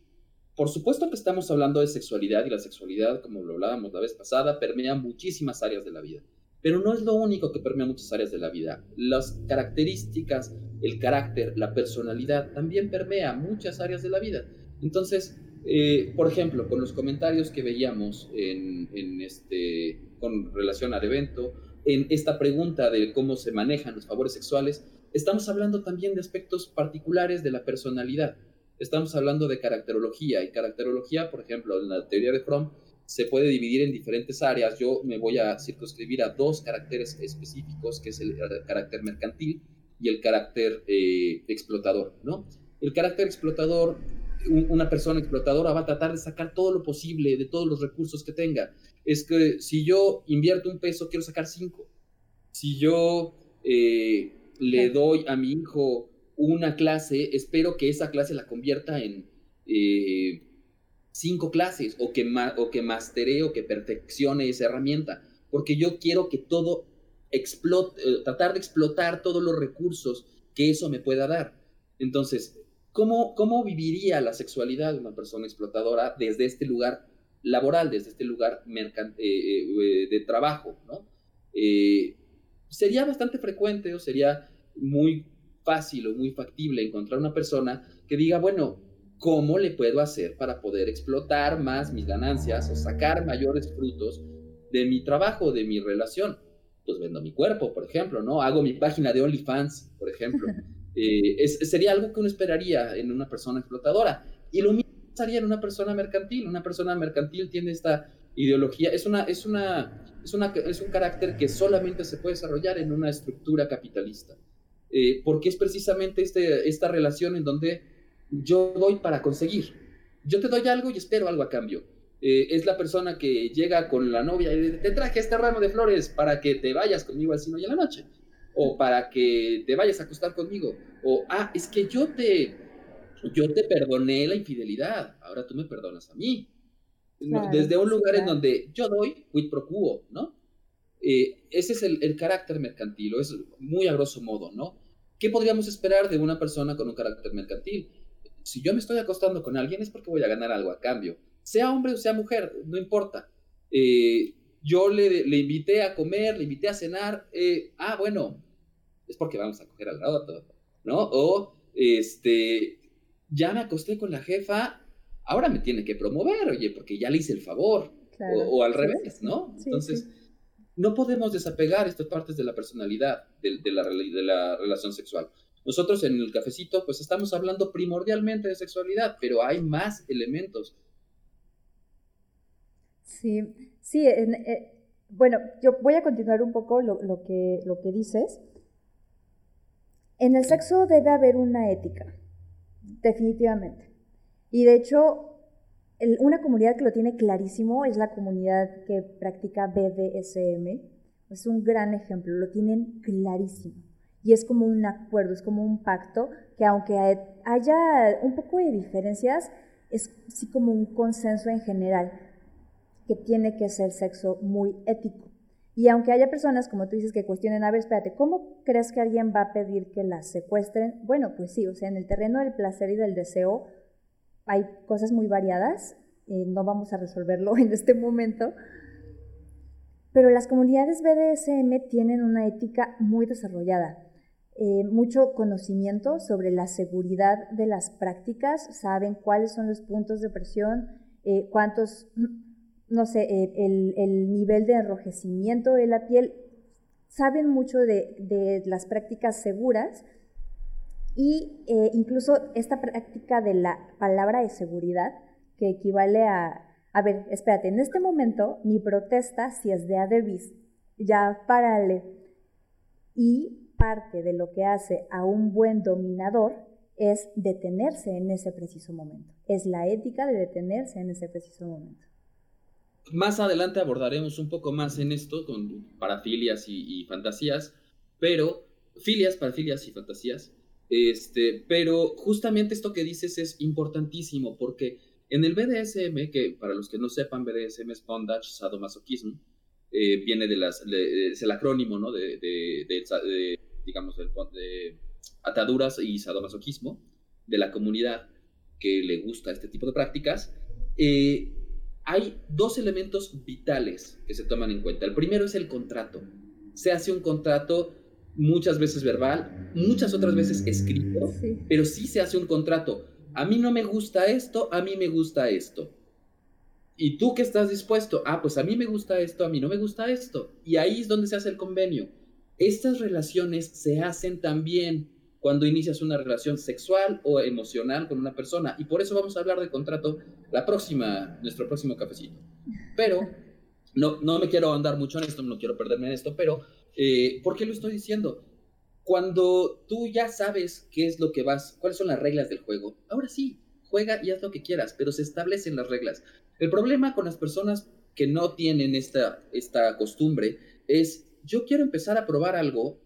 por supuesto que estamos hablando de sexualidad y la sexualidad, como lo hablábamos la vez pasada, permea muchísimas áreas de la vida. Pero no es lo único que permea muchas áreas de la vida. Las características, el carácter, la personalidad también permea muchas áreas de la vida. Entonces, eh, por ejemplo, con los comentarios que veíamos en, en este, con relación al evento, en esta pregunta de cómo se manejan los favores sexuales, estamos hablando también de aspectos particulares de la personalidad estamos hablando de caracterología y caracterología, por ejemplo, en la teoría de Fromm se puede dividir en diferentes áreas. Yo me voy a circunscribir a dos caracteres específicos, que es el, carácter mercantil y el carácter eh, explotador, ¿no? El carácter explotador una persona explotadora va a tratar de sacar todo lo posible de todos los recursos que tenga. Es que si yo invierto un peso, quiero sacar cinco. Si yo eh, le doy a mi hijo una clase, espero que esa clase la convierta en eh, cinco clases o que, o que mastere o que perfeccione esa herramienta, porque yo quiero que todo explote, eh, tratar de explotar todos los recursos que eso me pueda dar. Entonces, ¿cómo, cómo viviría la sexualidad de una persona explotadora desde este lugar laboral, desde este lugar eh, de trabajo? ¿no? sería bastante frecuente o sería muy fácil o muy factible encontrar una persona que diga, bueno, ¿cómo le puedo hacer para poder explotar más mis ganancias o sacar mayores frutos de mi trabajo, de mi relación? Pues vendo mi cuerpo, por ejemplo, ¿no? Hago mi página de OnlyFans, por ejemplo. [laughs] Eh, sería algo que uno esperaría en una persona explotadora. Y lo mismo pasaría en una persona mercantil. Una persona mercantil tiene esta ideología, es, una, es, una, es, una, es un carácter que solamente se puede desarrollar en una estructura capitalista. Eh, porque es precisamente este, esta relación en donde yo doy para conseguir. Yo te doy algo y espero algo a cambio. Eh, es la persona que llega con la novia y te traje este ramo de flores para que te vayas conmigo al cine y a la noche. O para que te vayas a acostar conmigo. O, ah, es que yo te, yo te perdoné la infidelidad, ahora tú me perdonas a mí. Desde un lugar en donde yo doy quid pro quo, ¿no? Eh, ese es el, carácter mercantil, o es muy a grosso modo, ¿no? ¿Qué podríamos esperar de una persona con un carácter mercantil? Si yo me estoy acostando con alguien es porque voy a ganar algo a cambio, sea hombre o sea mujer, no importa. Eh, yo le, le, invité a comer, le invité a cenar, eh, ah, bueno, es porque vamos a coger al lado, ¿no? O, este, ya me acosté con la jefa, ahora me tiene que promover, oye, porque ya le hice el favor, o, al revés, ¿no? Entonces no podemos desapegar estas partes de la personalidad, de, la, de, la, relación sexual. Nosotros en el cafecito, pues estamos hablando primordialmente de sexualidad, pero hay más elementos. Sí, sí, eh, bueno, yo voy a continuar un poco lo, que, lo que dices. En el sexo debe haber una ética, definitivamente. Y de hecho, una comunidad que lo tiene clarísimo es la comunidad que practica BDSM. Es un gran ejemplo, lo tienen clarísimo. Y es como un acuerdo, es como un pacto que aunque haya un poco de diferencias, es sí como un consenso en general que tiene que ser sexo muy ético. Y aunque haya personas, como tú dices, que cuestionen, a ver, espérate, ¿cómo crees que alguien va a pedir que la secuestren? Bueno, pues sí, o sea, en el terreno del placer y del deseo, hay cosas muy variadas, eh, no vamos a resolverlo [laughs] en este momento, pero las comunidades BDSM tienen una ética muy desarrollada, eh, mucho conocimiento sobre la seguridad de las prácticas, saben cuáles son los puntos de presión, eh, cuántos, no sé, el, el, nivel de enrojecimiento de la piel, saben mucho de, de las prácticas seguras y eh, incluso esta práctica de la palabra de seguridad, que equivale a, a ver, espérate, en este momento mi protesta, si es de Adebis, ya párale. Y parte de lo que hace a un buen dominador es detenerse en ese preciso momento. Es la ética de detenerse en ese preciso momento. Más adelante abordaremos un poco más en esto con parafilias y, y fantasías, pero filias, parafilias y fantasías, este, pero justamente esto que dices es importantísimo porque en el BDSM, que para los que no sepan, BDSM es bondage, sadomasoquismo, eh, viene de las, es el acrónimo, ¿no? De, de, digamos, de ataduras y sadomasoquismo de la comunidad que le gusta este tipo de prácticas. Eh, hay dos elementos vitales que se toman en cuenta. El primero es el contrato. Se hace un contrato muchas veces verbal, muchas otras veces escrito, pero sí se hace un contrato. A mí no me gusta esto, a mí me gusta esto. ¿Y tú qué estás dispuesto? Ah, pues a mí me gusta esto, a mí no me gusta esto. Y ahí es donde se hace el convenio. Estas relaciones se hacen también cuando inicias una relación sexual o emocional con una persona. Y por eso vamos a hablar de contrato la próxima, nuestro próximo cafecito. Pero no, no me quiero andar mucho en esto, no quiero perderme en esto, pero eh, ¿Por qué lo estoy diciendo? Cuando tú ya sabes qué es lo que vas, cuáles son las reglas del juego, ahora sí, juega y haz lo que quieras, pero se establecen las reglas. El problema con las personas que no tienen esta, esta costumbre es, yo quiero empezar a probar algo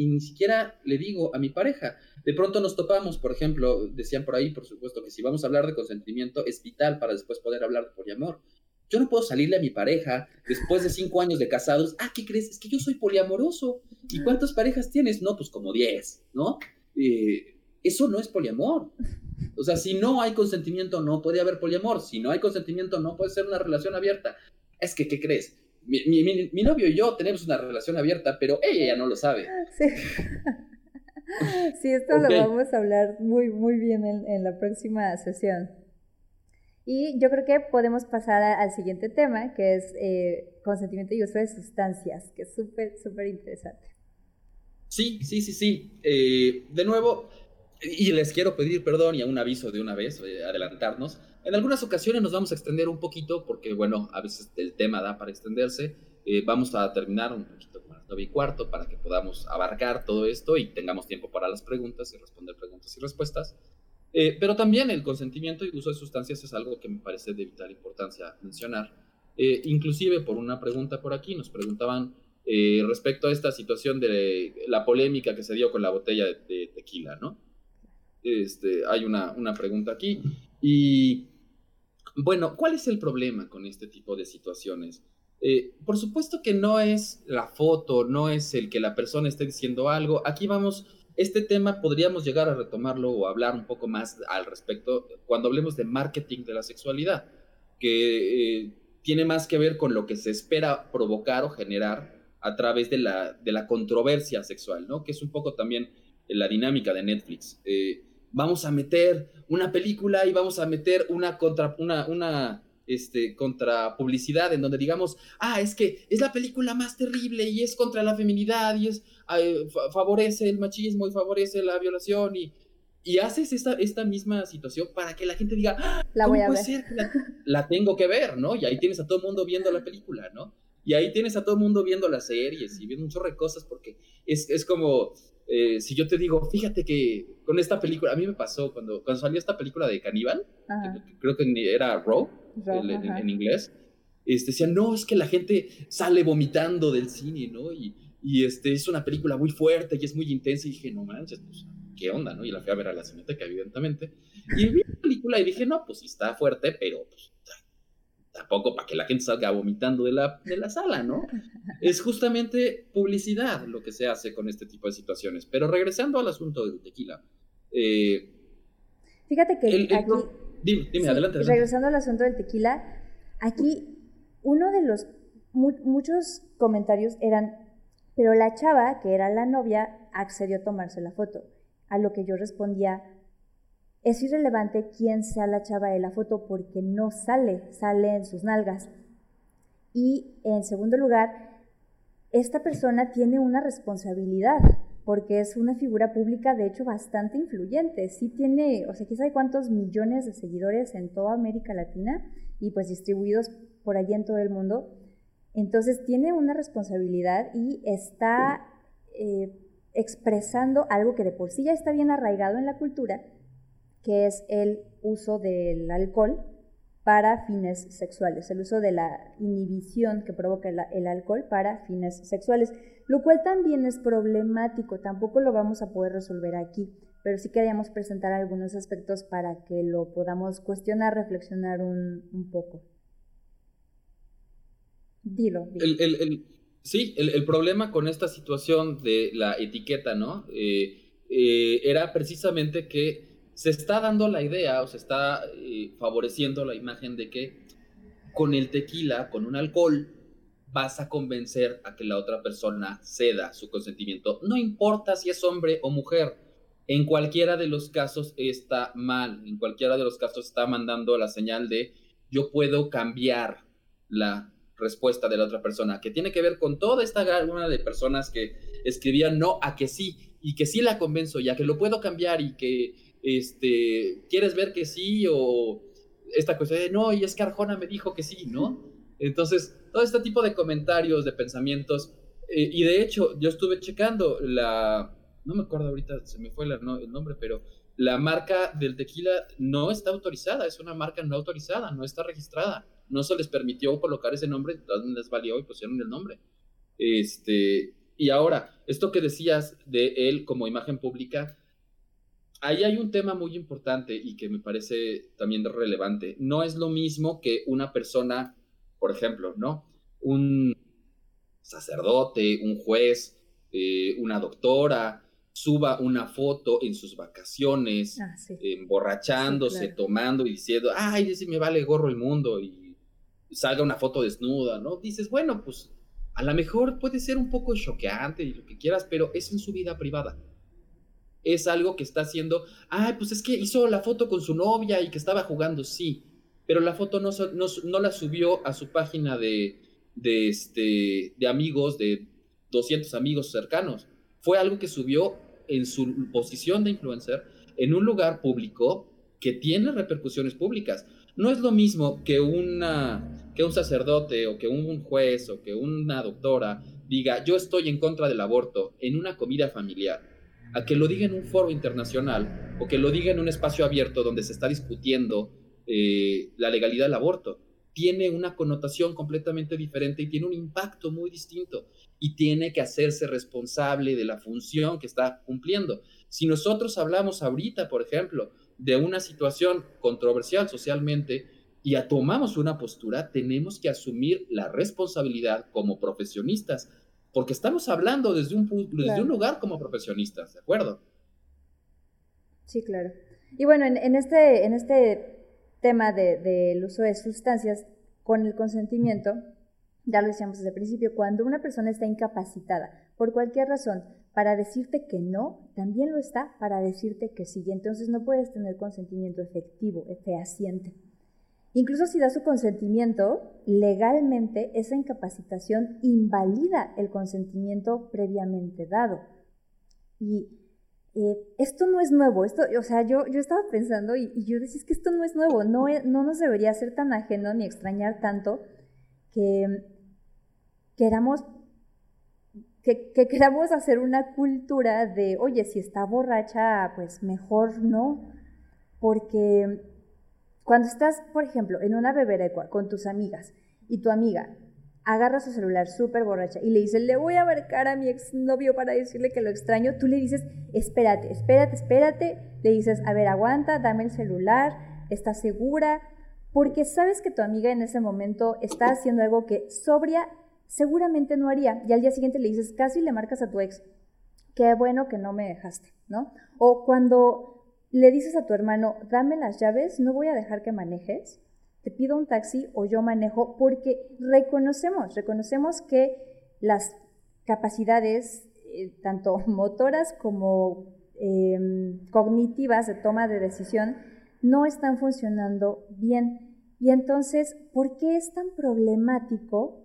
y ni siquiera le digo a mi pareja. De pronto nos topamos, por ejemplo, decían por ahí, por supuesto, que si vamos a hablar de consentimiento es vital para después poder hablar de poliamor. Yo no puedo salirle a mi pareja después de cinco años de casados. Ah, ¿qué crees? Es que yo soy poliamoroso. ¿Y cuántas parejas tienes? No, pues como diez, ¿no? Eh, eso no es poliamor. O sea, si no hay consentimiento, no puede haber poliamor. Si no hay consentimiento, no puede ser una relación abierta. Es que, ¿qué crees? Mi, novio y yo tenemos una relación abierta, pero ella no lo sabe. Sí. [laughs] sí, esto lo vamos a hablar muy, muy bien en, la próxima sesión. Y yo creo que podemos pasar al siguiente tema, que es eh, consentimiento y uso de sustancias, que es súper, súper interesante. Sí, sí, sí, sí. Eh, de nuevo, y les quiero pedir perdón y un aviso de una vez, eh, adelantarnos. En algunas ocasiones nos vamos a extender un poquito porque, bueno, a veces el tema da para extenderse. Eh, vamos a terminar un poquito con las nueve y cuarto para que podamos abarcar todo esto y tengamos tiempo para las preguntas y responder preguntas y respuestas. Eh, pero también el consentimiento y uso de sustancias es algo que me parece de vital importancia mencionar. inclusive por una pregunta por aquí, nos preguntaban respecto a esta situación de la polémica que se dio con la botella de tequila, ¿no? Este, hay una, pregunta aquí. Y bueno, ¿cuál es el problema con este tipo de situaciones? Eh, por supuesto que no es la foto, no es el que la persona esté diciendo algo. Aquí vamos, este tema podríamos llegar a retomarlo o hablar un poco más al respecto cuando hablemos de marketing de la sexualidad, que eh, tiene más que ver con lo que se espera provocar o generar a través de la, de la controversia sexual, ¿no? Que es un poco también la dinámica de Netflix. Eh, vamos a meter una película y vamos a meter una contra, una, una, este, contra publicidad en donde digamos, ah, es que es la película más terrible y es contra la feminidad y es, favorece el machismo y favorece la violación y, y haces esta, esta misma situación para que la gente diga, ah, la voy a puede ver? ser la, tengo que ver, ¿no? Y ahí tienes a todo el mundo viendo la película, ¿no? Y ahí tienes a todo el mundo viendo las series y viendo un chorro de cosas porque es, es como, eh, si yo te digo, fíjate que con esta película, a mí me pasó cuando, cuando salió esta película de Caníbal, creo que era Raw, en, inglés, este, decían, no, es que la gente sale vomitando del cine, ¿no? Y, y este, es una película muy fuerte y es muy intensa, y dije, no manches, pues, ¿qué onda, no? Y la fui a ver a la cineteca, evidentemente, y vi la película y dije, no, pues está fuerte, pero pues, tampoco para que la gente salga vomitando de la, de la sala, ¿no? Es justamente publicidad lo que se hace con este tipo de situaciones. Pero regresando al asunto del tequila. Eh, Fíjate que aquí... Dime, adelante, Regresando al asunto del tequila, aquí uno de los... muchos comentarios eran, pero la chava, que era la novia, accedió a tomarse la foto. A lo que yo respondía, es irrelevante quién sea la chava de la foto porque no sale, sale en sus nalgas. Y en segundo lugar, esta persona tiene una responsabilidad porque es una figura pública de hecho bastante influyente. Sí tiene, o sea, quién sabe cuántos millones de seguidores en toda América Latina y pues distribuidos por allí en todo el mundo. Entonces tiene una responsabilidad y está eh, expresando algo que de por sí ya está bien arraigado en la cultura, que es el uso del alcohol para fines sexuales, el uso de la inhibición que provoca el, alcohol para fines sexuales, lo cual también es problemático, tampoco lo vamos a poder resolver aquí, pero sí queríamos presentar algunos aspectos para que lo podamos cuestionar, reflexionar un, poco. Dilo. sí, el, problema con esta situación de la etiqueta, ¿no? Eh, eh, era precisamente que se está dando la idea o se está eh, favoreciendo la imagen de que con el tequila, con un alcohol, vas a convencer a que la otra persona ceda su consentimiento. No importa si es hombre o mujer. En cualquiera de los casos está mal. En cualquiera de los casos está mandando la señal de yo puedo cambiar la respuesta de la otra persona, que tiene que ver con toda esta gama de personas que escribían no a que sí y que sí la convenzo y a que lo puedo cambiar y que este, ¿quieres ver que sí? O esta cuestión de, no, y es que Arjona me dijo que sí, ¿no? Entonces, todo este tipo de comentarios, de pensamientos, eh, y de hecho, yo estuve checando la, no me acuerdo ahorita, se me fue el nombre, pero la marca del tequila no está autorizada, es una marca no autorizada, no está registrada. No se les permitió colocar ese nombre, les valió y pusieron el nombre. Este, y ahora, esto que decías de él como imagen pública, ahí hay un tema muy importante y que me parece también relevante. No es lo mismo que una persona, por ejemplo, ¿no? Un sacerdote, un juez, eh, una doctora, suba una foto en sus vacaciones, ah, emborrachándose, tomando y diciendo, ay, si me vale gorro el mundo y salga una foto desnuda, ¿no? Dices, bueno, pues a lo mejor puede ser un poco choqueante y lo que quieras, pero es en su vida privada. Es algo que está haciendo, ay, pues es que hizo la foto con su novia y que estaba jugando, sí, pero la foto no, no, no la subió a su página de, de, este, de amigos, de 200 amigos cercanos fue algo que subió en su posición de influencer en un lugar público que tiene repercusiones públicas. No es lo mismo que, una, que un sacerdote o que un juez o que una doctora diga yo estoy en contra del aborto en una comida familiar, a que lo diga en un foro internacional o que lo diga en un espacio abierto donde se está discutiendo eh, la legalidad del aborto. Tiene una connotación completamente diferente y tiene un impacto muy distinto y tiene que hacerse responsable de la función que está cumpliendo. Si nosotros hablamos ahorita, por ejemplo, de una situación controversial socialmente y tomamos una postura, tenemos que asumir la responsabilidad como profesionistas, porque estamos hablando desde un, desde un lugar como profesionistas, ¿de acuerdo? Sí, claro. Y bueno, en, este, en este tema del uso de sustancias con el consentimiento, ya lo decíamos desde el principio, cuando una persona está incapacitada por cualquier razón para decirte que no, también lo está para decirte que sí. entonces no puedes tener consentimiento efectivo, fehaciente. Incluso si da su consentimiento, legalmente esa incapacitación invalida el consentimiento previamente dado. Y eh, esto no es nuevo, esto, o sea, yo, yo estaba pensando y, yo decía, es que esto no es nuevo, no, no nos debería ser tan ajeno ni extrañar tanto que queramos, que, queramos hacer una cultura de, oye, si está borracha, pues mejor no, porque cuando estás, por ejemplo, en una bebera con tus amigas y tu amiga agarra su celular súper borracha y le dice, le voy a marcar a mi exnovio para decirle que lo extraño, tú le dices, espérate, espérate, espérate, le dices, a ver, aguanta, dame el celular, ¿estás segura? Porque sabes que tu amiga en ese momento está haciendo algo que sobria seguramente no haría. Y al día siguiente le dices, casi le marcas a tu ex, qué bueno que no me dejaste, ¿no? O cuando le dices a tu hermano, dame las llaves, no voy a dejar que manejes, te pido un taxi o yo manejo, porque reconocemos, reconocemos que las capacidades, eh, tanto [laughs] motoras como em, cognitivas de toma de decisión, no están funcionando bien. Y entonces, ¿por qué es tan problemático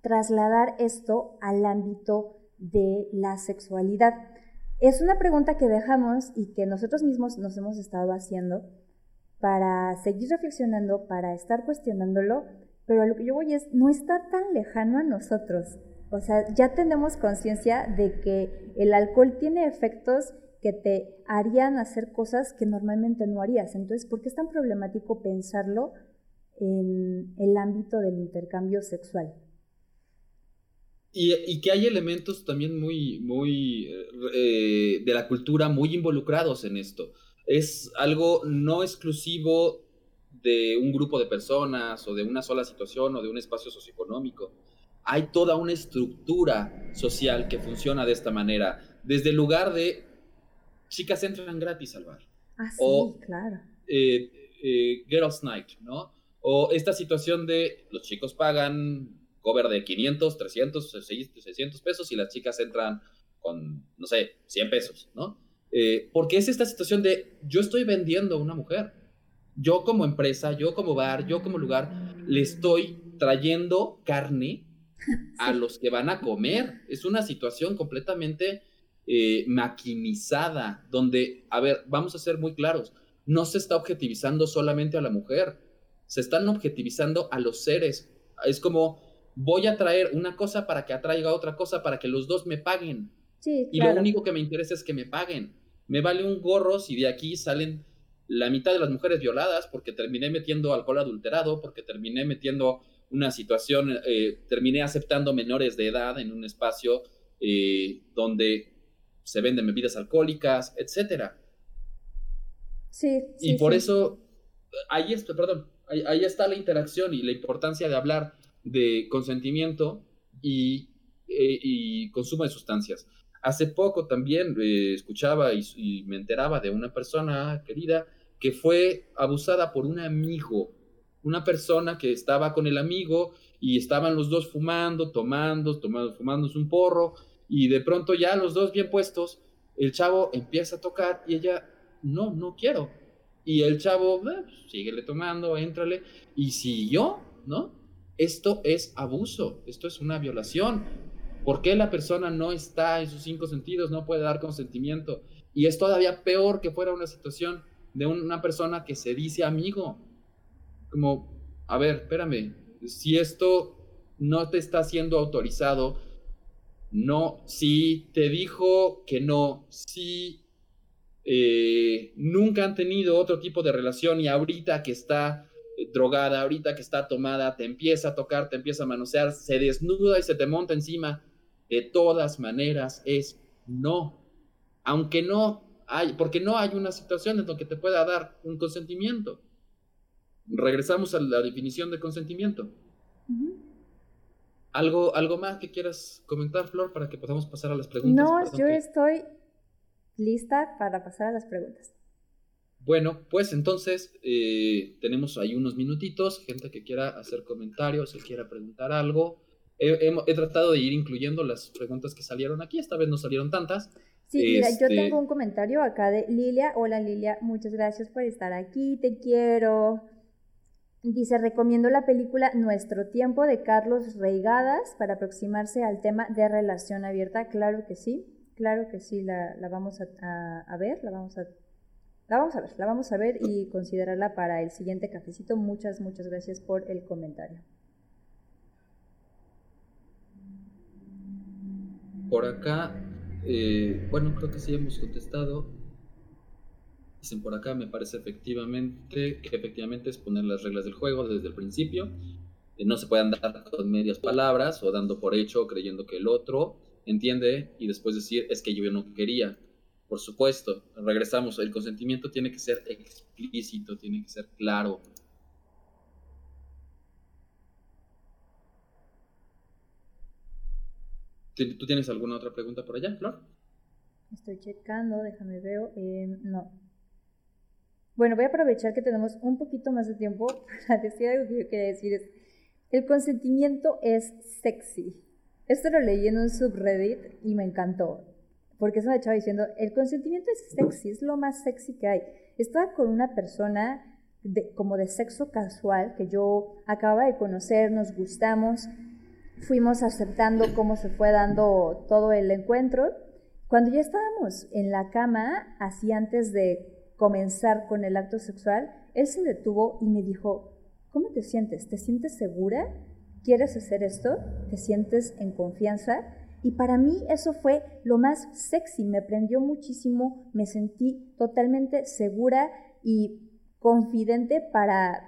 trasladar esto al ámbito de la sexualidad? Es una pregunta que dejamos y que nosotros mismos nos hemos estado haciendo para seguir reflexionando, para estar cuestionándolo, pero a lo que yo voy es, no está tan lejano a nosotros. O sea, ya tenemos conciencia de que el alcohol tiene efectos que te harían hacer cosas que normalmente no harías. Entonces, ¿por qué es tan problemático pensarlo en el ámbito del intercambio sexual? Y, que hay elementos también muy, muy eh, de la cultura muy involucrados en esto. Es algo no exclusivo de un grupo de personas o de una sola situación o de un espacio socioeconómico. Hay toda una estructura social que funciona de esta manera. Desde el lugar de chicas entran gratis al bar. Ah, sí, claro. Eh, eh, Girls Night, ¿no? O esta situación de los chicos pagan cover de 500, 300, 600 pesos y las chicas entran con, no sé, 100 pesos, ¿no? Eh, porque es esta situación de yo estoy vendiendo a una mujer. Yo como empresa, yo como bar, yo como lugar, le estoy trayendo carne a los que van a comer. Es una situación completamente eh, maquinizada, donde, a ver, vamos a ser muy claros, no se está objetivizando solamente a la mujer, se están objetivizando a los seres. Es como voy a traer una cosa para que atraiga otra cosa para que los dos me paguen. y lo único que me interesa es que me paguen. me vale un gorro si de aquí salen la mitad de las mujeres violadas porque terminé metiendo alcohol adulterado, porque terminé metiendo una situación, eh, terminé aceptando menores de edad en un espacio eh, donde se venden bebidas alcohólicas, etcétera. Sí, Y por eso, ahí está, perdón, ahí, está la interacción y la importancia de hablar de consentimiento y, eh, y consumo de sustancias. Hace poco también escuchaba y me enteraba de una persona querida que fue abusada por un amigo, una persona que estaba con el amigo y estaban los dos fumando, tomando, tomando, fumándose un porro y de pronto ya los dos bien puestos, el chavo empieza a tocar y ella, no, no quiero. Y el chavo, eh, síguele tomando, éntrale y siguió, ¿no? Esto es abuso, esto es una violación. ¿Por qué la persona no está en sus cinco sentidos, no puede dar consentimiento? Y es todavía peor que fuera una situación de una persona que se dice amigo. Como, a ver, espérame, si esto no te está siendo autorizado, no, si te dijo que no, si eh, nunca han tenido otro tipo de relación y ahorita que está drogada, ahorita que está tomada, te empieza a tocar, te empieza a manosear, se desnuda y se te monta encima, de todas maneras es no. Aunque no porque no hay una situación en donde te pueda dar un consentimiento. Regresamos a la definición de consentimiento. ¿Algo, ¿Algo más que quieras comentar, Flor, para que podamos pasar a las preguntas? No, yo estoy lista para pasar a las preguntas. Bueno, pues entonces eh, tenemos ahí unos minutitos, gente que quiera hacer comentarios, que quiera preguntar algo. he, tratado de ir incluyendo las preguntas que salieron aquí, esta vez no salieron tantas, Sí, mira, yo tengo este un comentario acá de Lilia. Hola Lilia, muchas gracias por estar aquí, te quiero. Dice, recomiendo la película Nuestro Tiempo de Carlos Reigadas para aproximarse al tema de relación abierta. Claro que sí, claro que sí, la, vamos a, a, ver, la vamos a, la vamos a ver, la vamos a ver y considerarla para el siguiente cafecito. Muchas, muchas gracias por el comentario. Por acá eh, bueno, creo que sí hemos contestado. Dicen por acá, me parece efectivamente que efectivamente es poner las reglas del juego desde el principio. Eh, no se pueden dar con medias palabras o dando por hecho creyendo que el otro entiende y después decir es que yo no quería. Por supuesto, regresamos, el consentimiento tiene que ser explícito, tiene que ser claro, ¿Tú tienes alguna otra pregunta por allá, Flor? Estoy checando, déjame ver. Eh, no. Bueno, voy a aprovechar que tenemos un poquito más de tiempo [laughs] para decir algo que yo quería decir. Es, el consentimiento es sexy. Esto lo leí en un subreddit y me encantó. Porque es una chava diciendo, el consentimiento es sexy, es lo más sexy que hay. Estaba con una persona como de sexo casual que yo acababa de conocer, nos gustamos, fuimos aceptando cómo se fue dando todo el encuentro. Cuando ya estábamos en la cama, así antes de comenzar con el acto sexual, él se detuvo y me dijo, ¿cómo te sientes? ¿Te sientes segura? ¿Quieres hacer esto? ¿Te sientes en confianza? Y para mí eso fue lo más sexy, me prendió muchísimo, me sentí totalmente segura y confidente para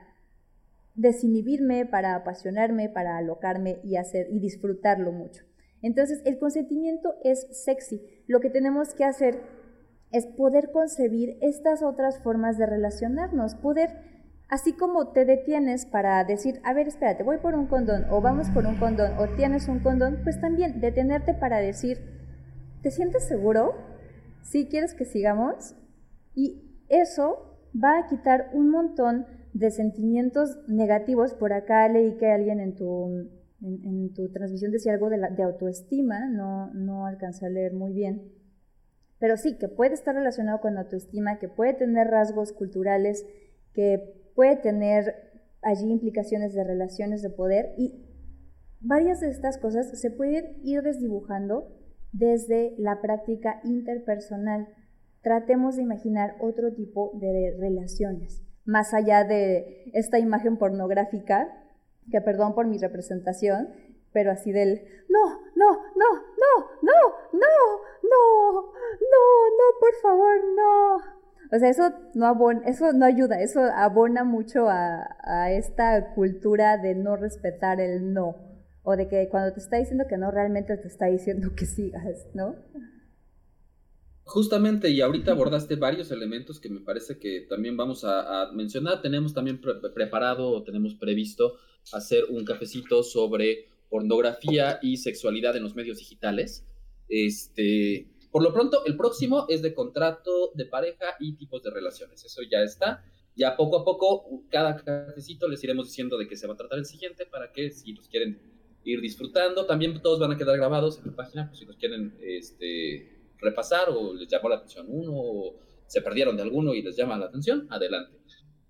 desinhibirme, para apasionarme, para alocarme y hacer y disfrutarlo mucho. Entonces, el consentimiento es sexy. Lo que tenemos que hacer es poder concebir estas otras formas de relacionarnos, poder, así como te detienes para decir, a ver, espérate, voy por un condón, o vamos por un condón, o tienes un condón, pues también detenerte para decir, ¿te sientes seguro? ¿Sí quieres que sigamos? Y eso va a quitar un montón de sentimientos negativos. Por acá leí que alguien en tu, en, tu transmisión decía algo de, la, de autoestima, no, no alcancé a leer muy bien. Pero sí, que puede estar relacionado con autoestima, que puede tener rasgos culturales, que puede tener allí implicaciones de relaciones de poder y varias de estas cosas se pueden ir desdibujando desde la práctica interpersonal. Tratemos de imaginar otro tipo de relaciones más allá de esta imagen pornográfica, que perdón por mi representación, pero así del, no, no, no, no, no, no, no, no, no, por favor, no. O sea, eso no, eso no ayuda, eso abona mucho a, a esta cultura de no respetar el no, o de que cuando te está diciendo que no, realmente te está diciendo que sigas, ¿no? Justamente, y ahorita abordaste varios elementos que me parece que también vamos a, mencionar. Tenemos también preparado o tenemos previsto hacer un cafecito sobre pornografía y sexualidad en los medios digitales. Este, por lo pronto, el próximo es de contrato de pareja y tipos de relaciones. Eso ya está. Ya poco a poco, cada cafecito les iremos diciendo de qué se va a tratar el siguiente para que si los quieren ir disfrutando, también todos van a quedar grabados en la página, pues si los quieren este, repasar o les llamó la atención uno o se perdieron de alguno y les llama la atención, adelante.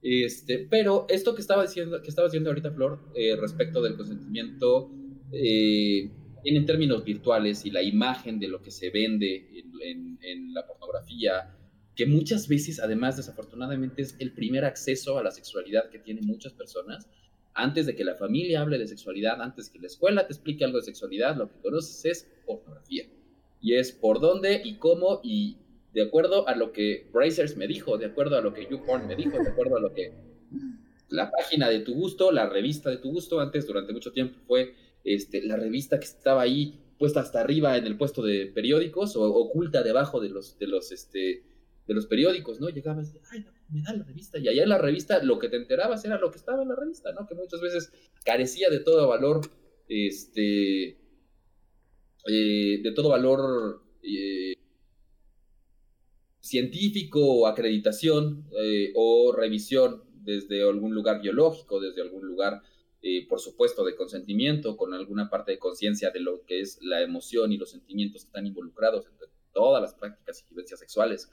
Este, pero esto que estaba diciendo, que estaba diciendo ahorita Flor eh, respecto del consentimiento eh, en términos virtuales y la imagen de lo que se vende en, en, la pornografía, que muchas veces, además, desafortunadamente, es el primer acceso a la sexualidad que tienen muchas personas. Antes de que la familia hable de sexualidad, antes que la escuela te explique algo de sexualidad, lo que conoces es pornografía y es por dónde y cómo y de acuerdo a lo que Brazers me dijo, de acuerdo a lo que YouPorn me dijo, de acuerdo a lo que la página de tu gusto, la revista de tu gusto, antes durante mucho tiempo fue este, la revista que estaba ahí puesta hasta arriba en el puesto de periódicos o oculta debajo de los, de los, este, de los periódicos, ¿no? Llegabas, ay, me da la revista, y allá en la revista lo que te enterabas era lo que estaba en la revista, ¿no? Que muchas veces carecía de todo valor, este, eh, de todo valor eh, científico acreditación eh, o revisión desde algún lugar biológico, desde algún lugar, por supuesto, de consentimiento, con alguna parte de conciencia de lo que es la emoción y los sentimientos que están involucrados en todas las prácticas y vivencias sexuales.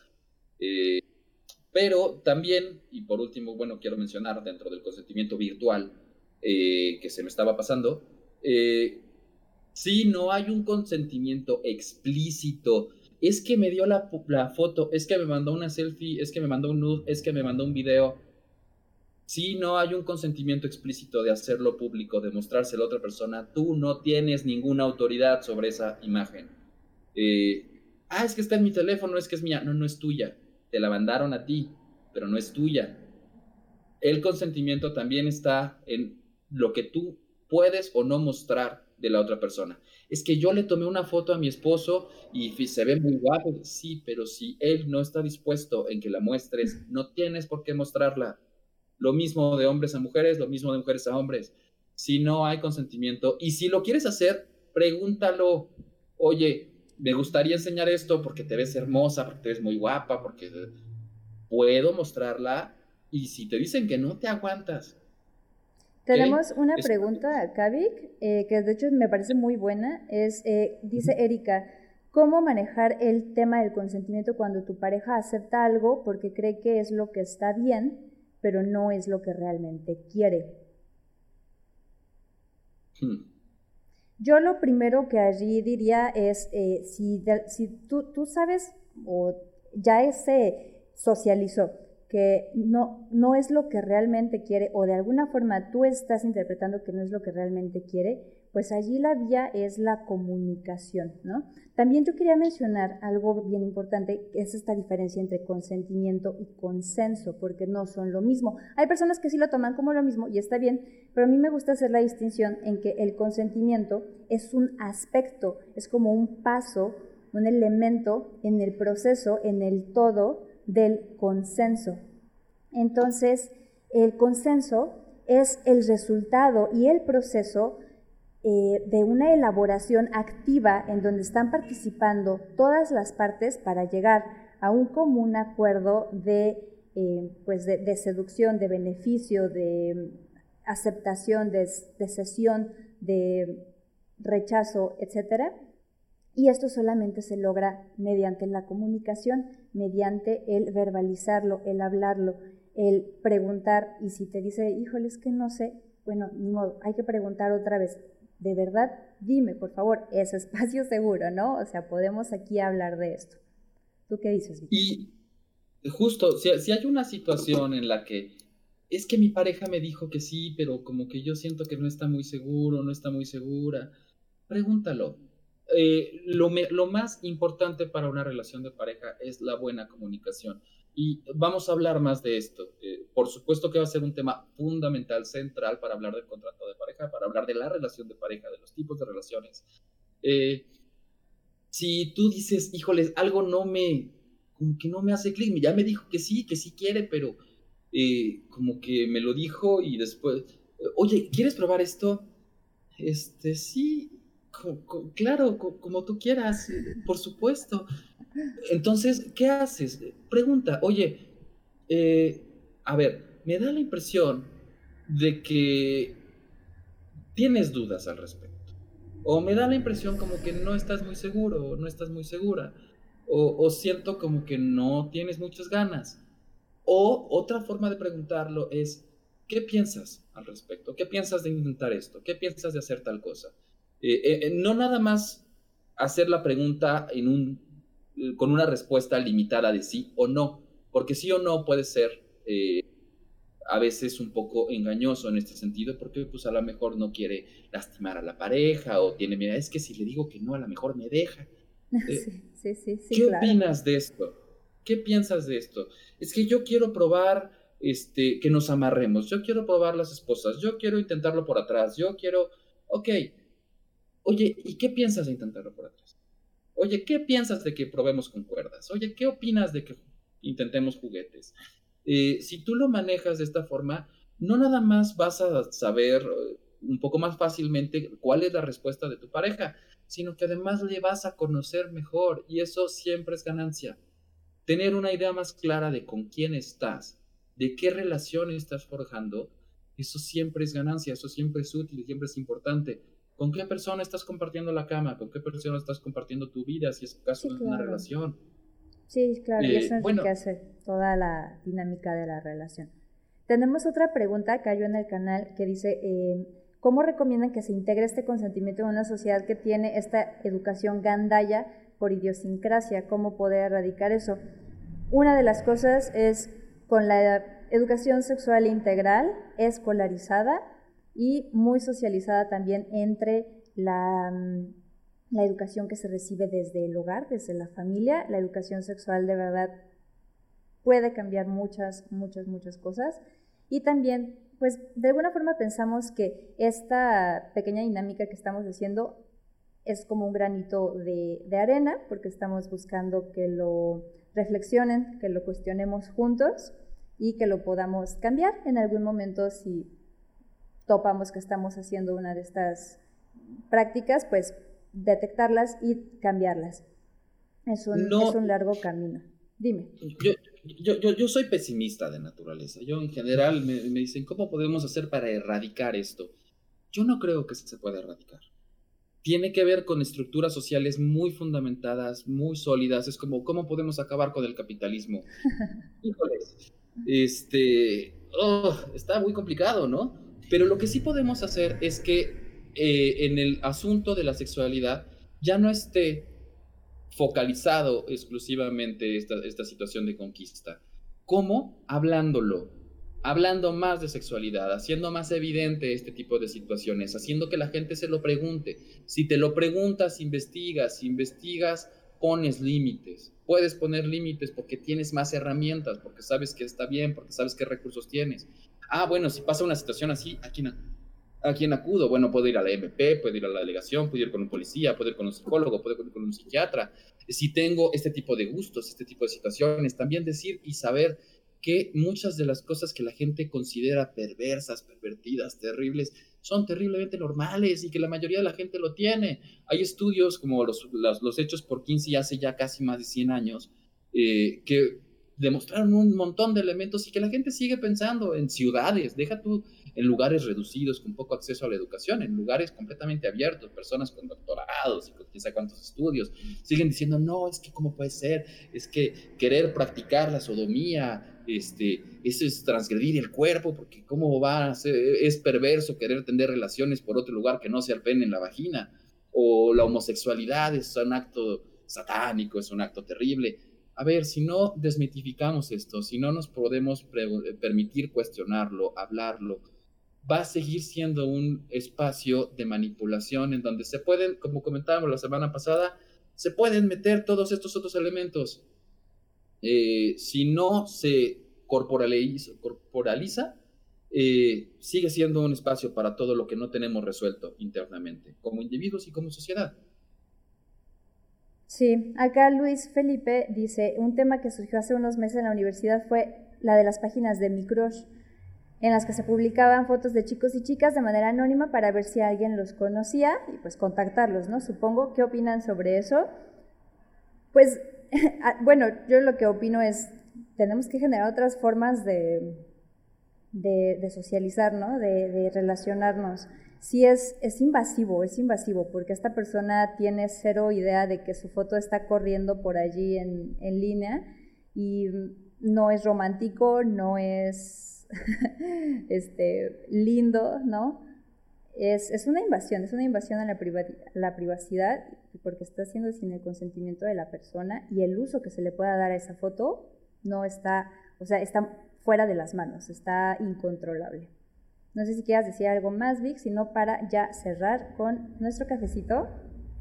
pero también, y por último, bueno, quiero mencionar dentro del consentimiento virtual que se me estaba pasando, si no hay un consentimiento explícito. Es que me dio la, foto, es que me mandó una selfie, es que me mandó un nude, es que me mandó un video. Si no hay un consentimiento explícito de hacerlo público, de mostrárselo a otra persona, tú no tienes ninguna autoridad sobre esa imagen. Eh, ah, es que está en mi teléfono, es que es mía. No, no es tuya. Te la mandaron a ti, pero no es tuya. El consentimiento también está en lo que tú puedes o no mostrar de la otra persona. Es que yo le tomé una foto a mi esposo y se ve muy guapo. Sí, pero si él no está dispuesto en que la muestres, no tienes por qué mostrarla. Lo mismo de hombres a mujeres, lo mismo de mujeres a hombres. Si no hay consentimiento y si lo quieres hacer, pregúntalo. Oye, me gustaría enseñar esto porque te ves hermosa, porque te ves muy guapa, porque puedo mostrarla. Y si te dicen que no, te aguantas tenemos una pregunta a Kavik, eh, que de hecho me parece muy buena. Es, eh, dice Erika, ¿cómo manejar el tema del consentimiento cuando tu pareja acepta algo porque cree que es lo que está bien, pero no es lo que realmente quiere? Hmm. Yo lo primero que allí diría es, eh, si, si tú, tú sabes o ya se socializó que no, no es lo que realmente quiere o de alguna forma tú estás interpretando que no es lo que realmente quiere, pues allí la vía es la comunicación, ¿no? También yo quería mencionar algo bien importante, que es esta diferencia entre consentimiento y consenso, porque no son lo mismo. Hay personas que sí lo toman como lo mismo y está bien, pero a mí me gusta hacer la distinción en que el consentimiento es un aspecto, es como un paso, un elemento en el proceso, en el todo del consenso. Entonces, el consenso es el resultado y el proceso eh, de una elaboración activa en donde están participando todas las partes para llegar a un común acuerdo de, eh, pues de, seducción, de beneficio, de aceptación, de, de cesión, de rechazo, etc. Y esto solamente se logra mediante la comunicación mediante el verbalizarlo, el hablarlo, el preguntar. Y si te dice, híjole, es que no sé, bueno, ni modo, hay que preguntar otra vez. De verdad, dime, por favor, es [laughs] espacio seguro, ¿no? O sea, podemos aquí hablar de esto. ¿Tú qué dices? Y justo, si, hay una situación en la que es que mi pareja me dijo que sí, pero como que yo siento que no está muy seguro, no está muy segura. Pregúntalo. Eh, lo más importante para una relación de pareja es la buena comunicación. Y vamos a hablar más de esto. Eh, por supuesto que va a ser un tema fundamental, central para hablar del contrato de pareja, para hablar de la relación de pareja, de los tipos de relaciones. Eh, si tú dices, híjoles, algo no me, como que no me hace clic, ya me dijo que sí, que sí quiere, pero eh, como que me lo dijo y después, oye, ¿quieres probar esto? Este, sí, claro, como tú quieras, por supuesto. Entonces, ¿qué haces? Pregunta, oye, eh, a ver, me da la impresión de que tienes dudas al respecto. O me da la impresión como que no estás muy seguro, o no estás muy segura. O, siento como que no tienes muchas ganas. O otra forma de preguntarlo es, ¿qué piensas al respecto? ¿Qué piensas de intentar esto? ¿Qué piensas de hacer tal cosa? Eh, eh, no nada más hacer la pregunta en un con una respuesta limitada de sí o no, porque sí o no puede ser eh, a veces un poco engañoso en este sentido, porque pues a lo mejor no quiere lastimar a la pareja o tiene miedo, es que si le digo que no, a lo mejor me deja. [laughs] sí, sí, sí, ¿Qué opinas de esto? ¿Qué piensas de esto? Es que yo quiero probar este, que nos amarremos, yo quiero probar las esposas, yo quiero intentarlo por atrás, yo quiero, ok, oye, ¿y qué piensas de intentarlo por atrás? Oye, ¿qué piensas de que probemos con cuerdas? Oye, ¿qué opinas de que intentemos juguetes? Eh, si tú lo manejas de esta forma, no nada más vas a saber eh, un poco más fácilmente cuál es la respuesta de tu pareja, sino que además le vas a conocer mejor y eso siempre es ganancia. Tener una idea más clara de con quién estás, de qué relación estás forjando, eso siempre es ganancia, eso siempre es útil, siempre es importante ¿Con qué persona estás compartiendo la cama? ¿Con qué persona estás compartiendo tu vida? Si es caso de una relación. Sí, claro, y eh, eso enriquece toda la dinámica de la relación. Tenemos otra pregunta, cayó en el canal, que dice, eh, ¿cómo recomiendan que se integre este consentimiento en una sociedad que tiene esta educación gandaya por idiosincrasia? ¿Cómo poder erradicar eso? Una de las cosas es con la educación sexual integral, escolarizada, y muy socializada también entre la, mm, la educación que se recibe desde el hogar, desde la familia. La educación sexual de verdad puede cambiar muchas, muchas, muchas cosas. Y también, pues de alguna forma pensamos que esta pequeña dinámica que estamos haciendo es como un granito de, de, arena, porque estamos buscando que lo reflexionen, que lo cuestionemos juntos y que lo podamos cambiar en algún momento si topamos que estamos haciendo una de estas prácticas, pues detectarlas y cambiarlas. Es un, es un largo camino. Dime. Yo, yo, yo, soy pesimista de naturaleza. Yo en general me, me, dicen, ¿cómo podemos hacer para erradicar esto? Yo no creo que se pueda erradicar. Tiene que ver con estructuras sociales muy fundamentadas, muy sólidas. Es como, ¿cómo podemos acabar con el capitalismo? [laughs] Híjoles, este, oh, está muy complicado, ¿no? Pero lo que sí podemos hacer es que eh, en el asunto de la sexualidad ya no esté focalizado exclusivamente esta, esta situación de conquista. ¿Cómo? Hablándolo, hablando más de sexualidad, haciendo más evidente este tipo de situaciones, haciendo que la gente se lo pregunte. Si te lo preguntas, investigas, investigas, pones límites. Puedes poner límites porque tienes más herramientas, porque sabes que está bien, porque sabes qué recursos tienes ah, bueno, si pasa una situación así, ¿a quién, ¿a quién acudo? Bueno, puedo ir a la MP, puedo ir a la delegación, puedo ir con un policía, puedo ir con un psicólogo, puedo ir con un psiquiatra. Si tengo este tipo de gustos, este tipo de situaciones, también decir y saber que muchas de las cosas que la gente considera perversas, pervertidas, terribles, son terriblemente normales y que la mayoría de la gente lo tiene. Hay estudios como los, los, hechos por Kinsey hace ya casi más de 100 años, eh, que demostraron un montón de elementos y que la gente sigue pensando en ciudades, deja tú en lugares reducidos con poco acceso a la educación, en lugares completamente abiertos, personas con doctorados y con quién sabe cuántos estudios, siguen diciendo, no, es que cómo puede ser, es que querer practicar la sodomía, este, es transgredir el cuerpo, porque cómo va a ser, es perverso querer tener relaciones por otro lugar que no sea el pene en la vagina, o la homosexualidad es un acto satánico, es un acto terrible a ver, si no desmitificamos esto, si no nos podemos permitir cuestionarlo, hablarlo, va a seguir siendo un espacio de manipulación en donde se pueden, como comentábamos la semana pasada, se pueden meter todos estos otros elementos. Eh, si no se corporaliza, corporaliza eh, sigue siendo un espacio para todo lo que no tenemos resuelto internamente, como individuos y como sociedad. Sí, acá Luis Felipe dice, un tema que surgió hace unos meses en la universidad fue la de las páginas de Microsh, en las que se publicaban fotos de chicos y chicas de manera anónima para ver si alguien los conocía y pues contactarlos, ¿no? Supongo, ¿qué opinan sobre eso? Pues, [laughs] ah, bueno, yo lo que opino es, tenemos que generar otras formas de, de, socializar, ¿no? De, de relacionarnos sí es, es invasivo, es invasivo, porque esta persona tiene cero idea de que su foto está corriendo por allí en, en línea y no es romántico, no es [laughs] este, lindo, ¿no? Es, es, una invasión, es una invasión a la, la privacidad porque está haciendo sin el consentimiento de la persona y el uso que se le pueda dar a esa foto no está, o sea, está fuera de las manos, está incontrolable. No sé si quieras decir algo más, Vic, sino para ya cerrar con nuestro cafecito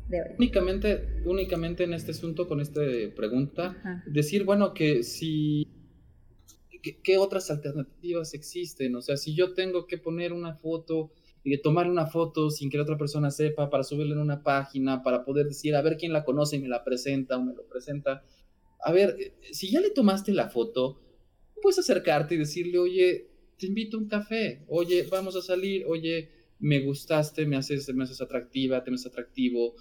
de hoy. Únicamente, únicamente en este asunto, con esta pregunta, decir, bueno, que si... ¿Qué otras alternativas existen? O sea, si yo tengo que poner una foto tomar una foto sin que la otra persona sepa para subirla en una página, para poder decir, a ver quién la conoce y me la presenta o me lo presenta. A ver, eh, si ya le tomaste la foto, puedes acercarte y decirle, oye, te invito a un café, oye, vamos a salir, oye, me gustaste, me haces, me haces atractiva, te me haces atractivo.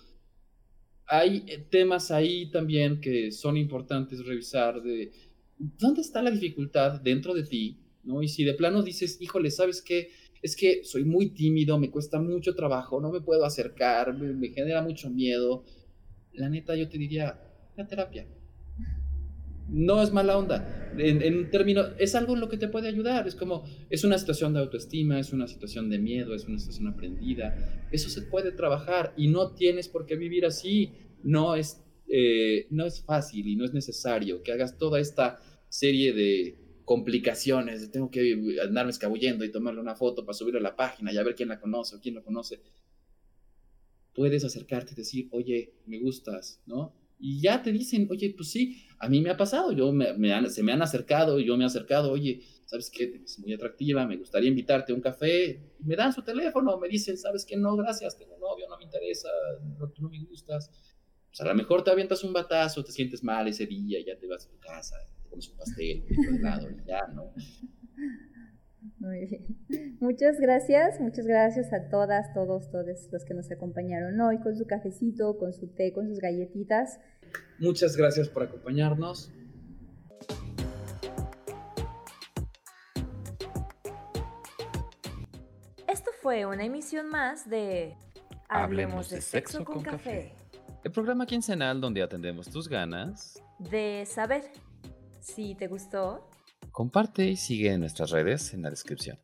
Hay eh, temas ahí también que son importantes revisar de dónde está la dificultad dentro de ti, ¿no? Y si de plano dices, híjole, ¿sabes qué? Es que soy muy tímido, me cuesta mucho trabajo, no me puedo acercar, me, me genera mucho miedo. La neta, yo te diría, la terapia no es mala onda. En, un término, es algo en lo que te puede ayudar. Es como, es una situación de autoestima, es una situación de miedo, es una situación aprendida. Eso se puede trabajar y no tienes por qué vivir así. No es, eh, no es fácil y no es necesario que hagas toda esta serie de complicaciones. tengo que andarme escabullendo y tomarle una foto para subirla a la página y a ver quién la conoce o quién lo conoce. Puedes acercarte y decir, oye, me gustas, ¿no? Y ya te dicen, oye, pues sí, a mí me ha pasado, yo se me han acercado, yo me he acercado, oye, ¿sabes qué? Es muy atractiva, me gustaría invitarte a un café. Y me dan su teléfono, me dicen, ¿sabes qué? No, gracias, tengo novio, no me interesa, no, me gustas. Pues a lo mejor te avientas un batazo, te sientes mal ese día, ya te vas a tu casa, te comes un pastel, un y ya, ¿no? Muy bien. [laughs] Muchas gracias, muchas gracias a todas, todos, todos los que nos acompañaron hoy con su cafecito, con su té, con sus galletitas. Muchas gracias por acompañarnos. Esto fue una emisión más de Hablemos de, sexo, con, café. El programa quincenal donde atendemos tus ganas de saber. Si te gustó, Comparte y sigue en nuestras redes en la descripción.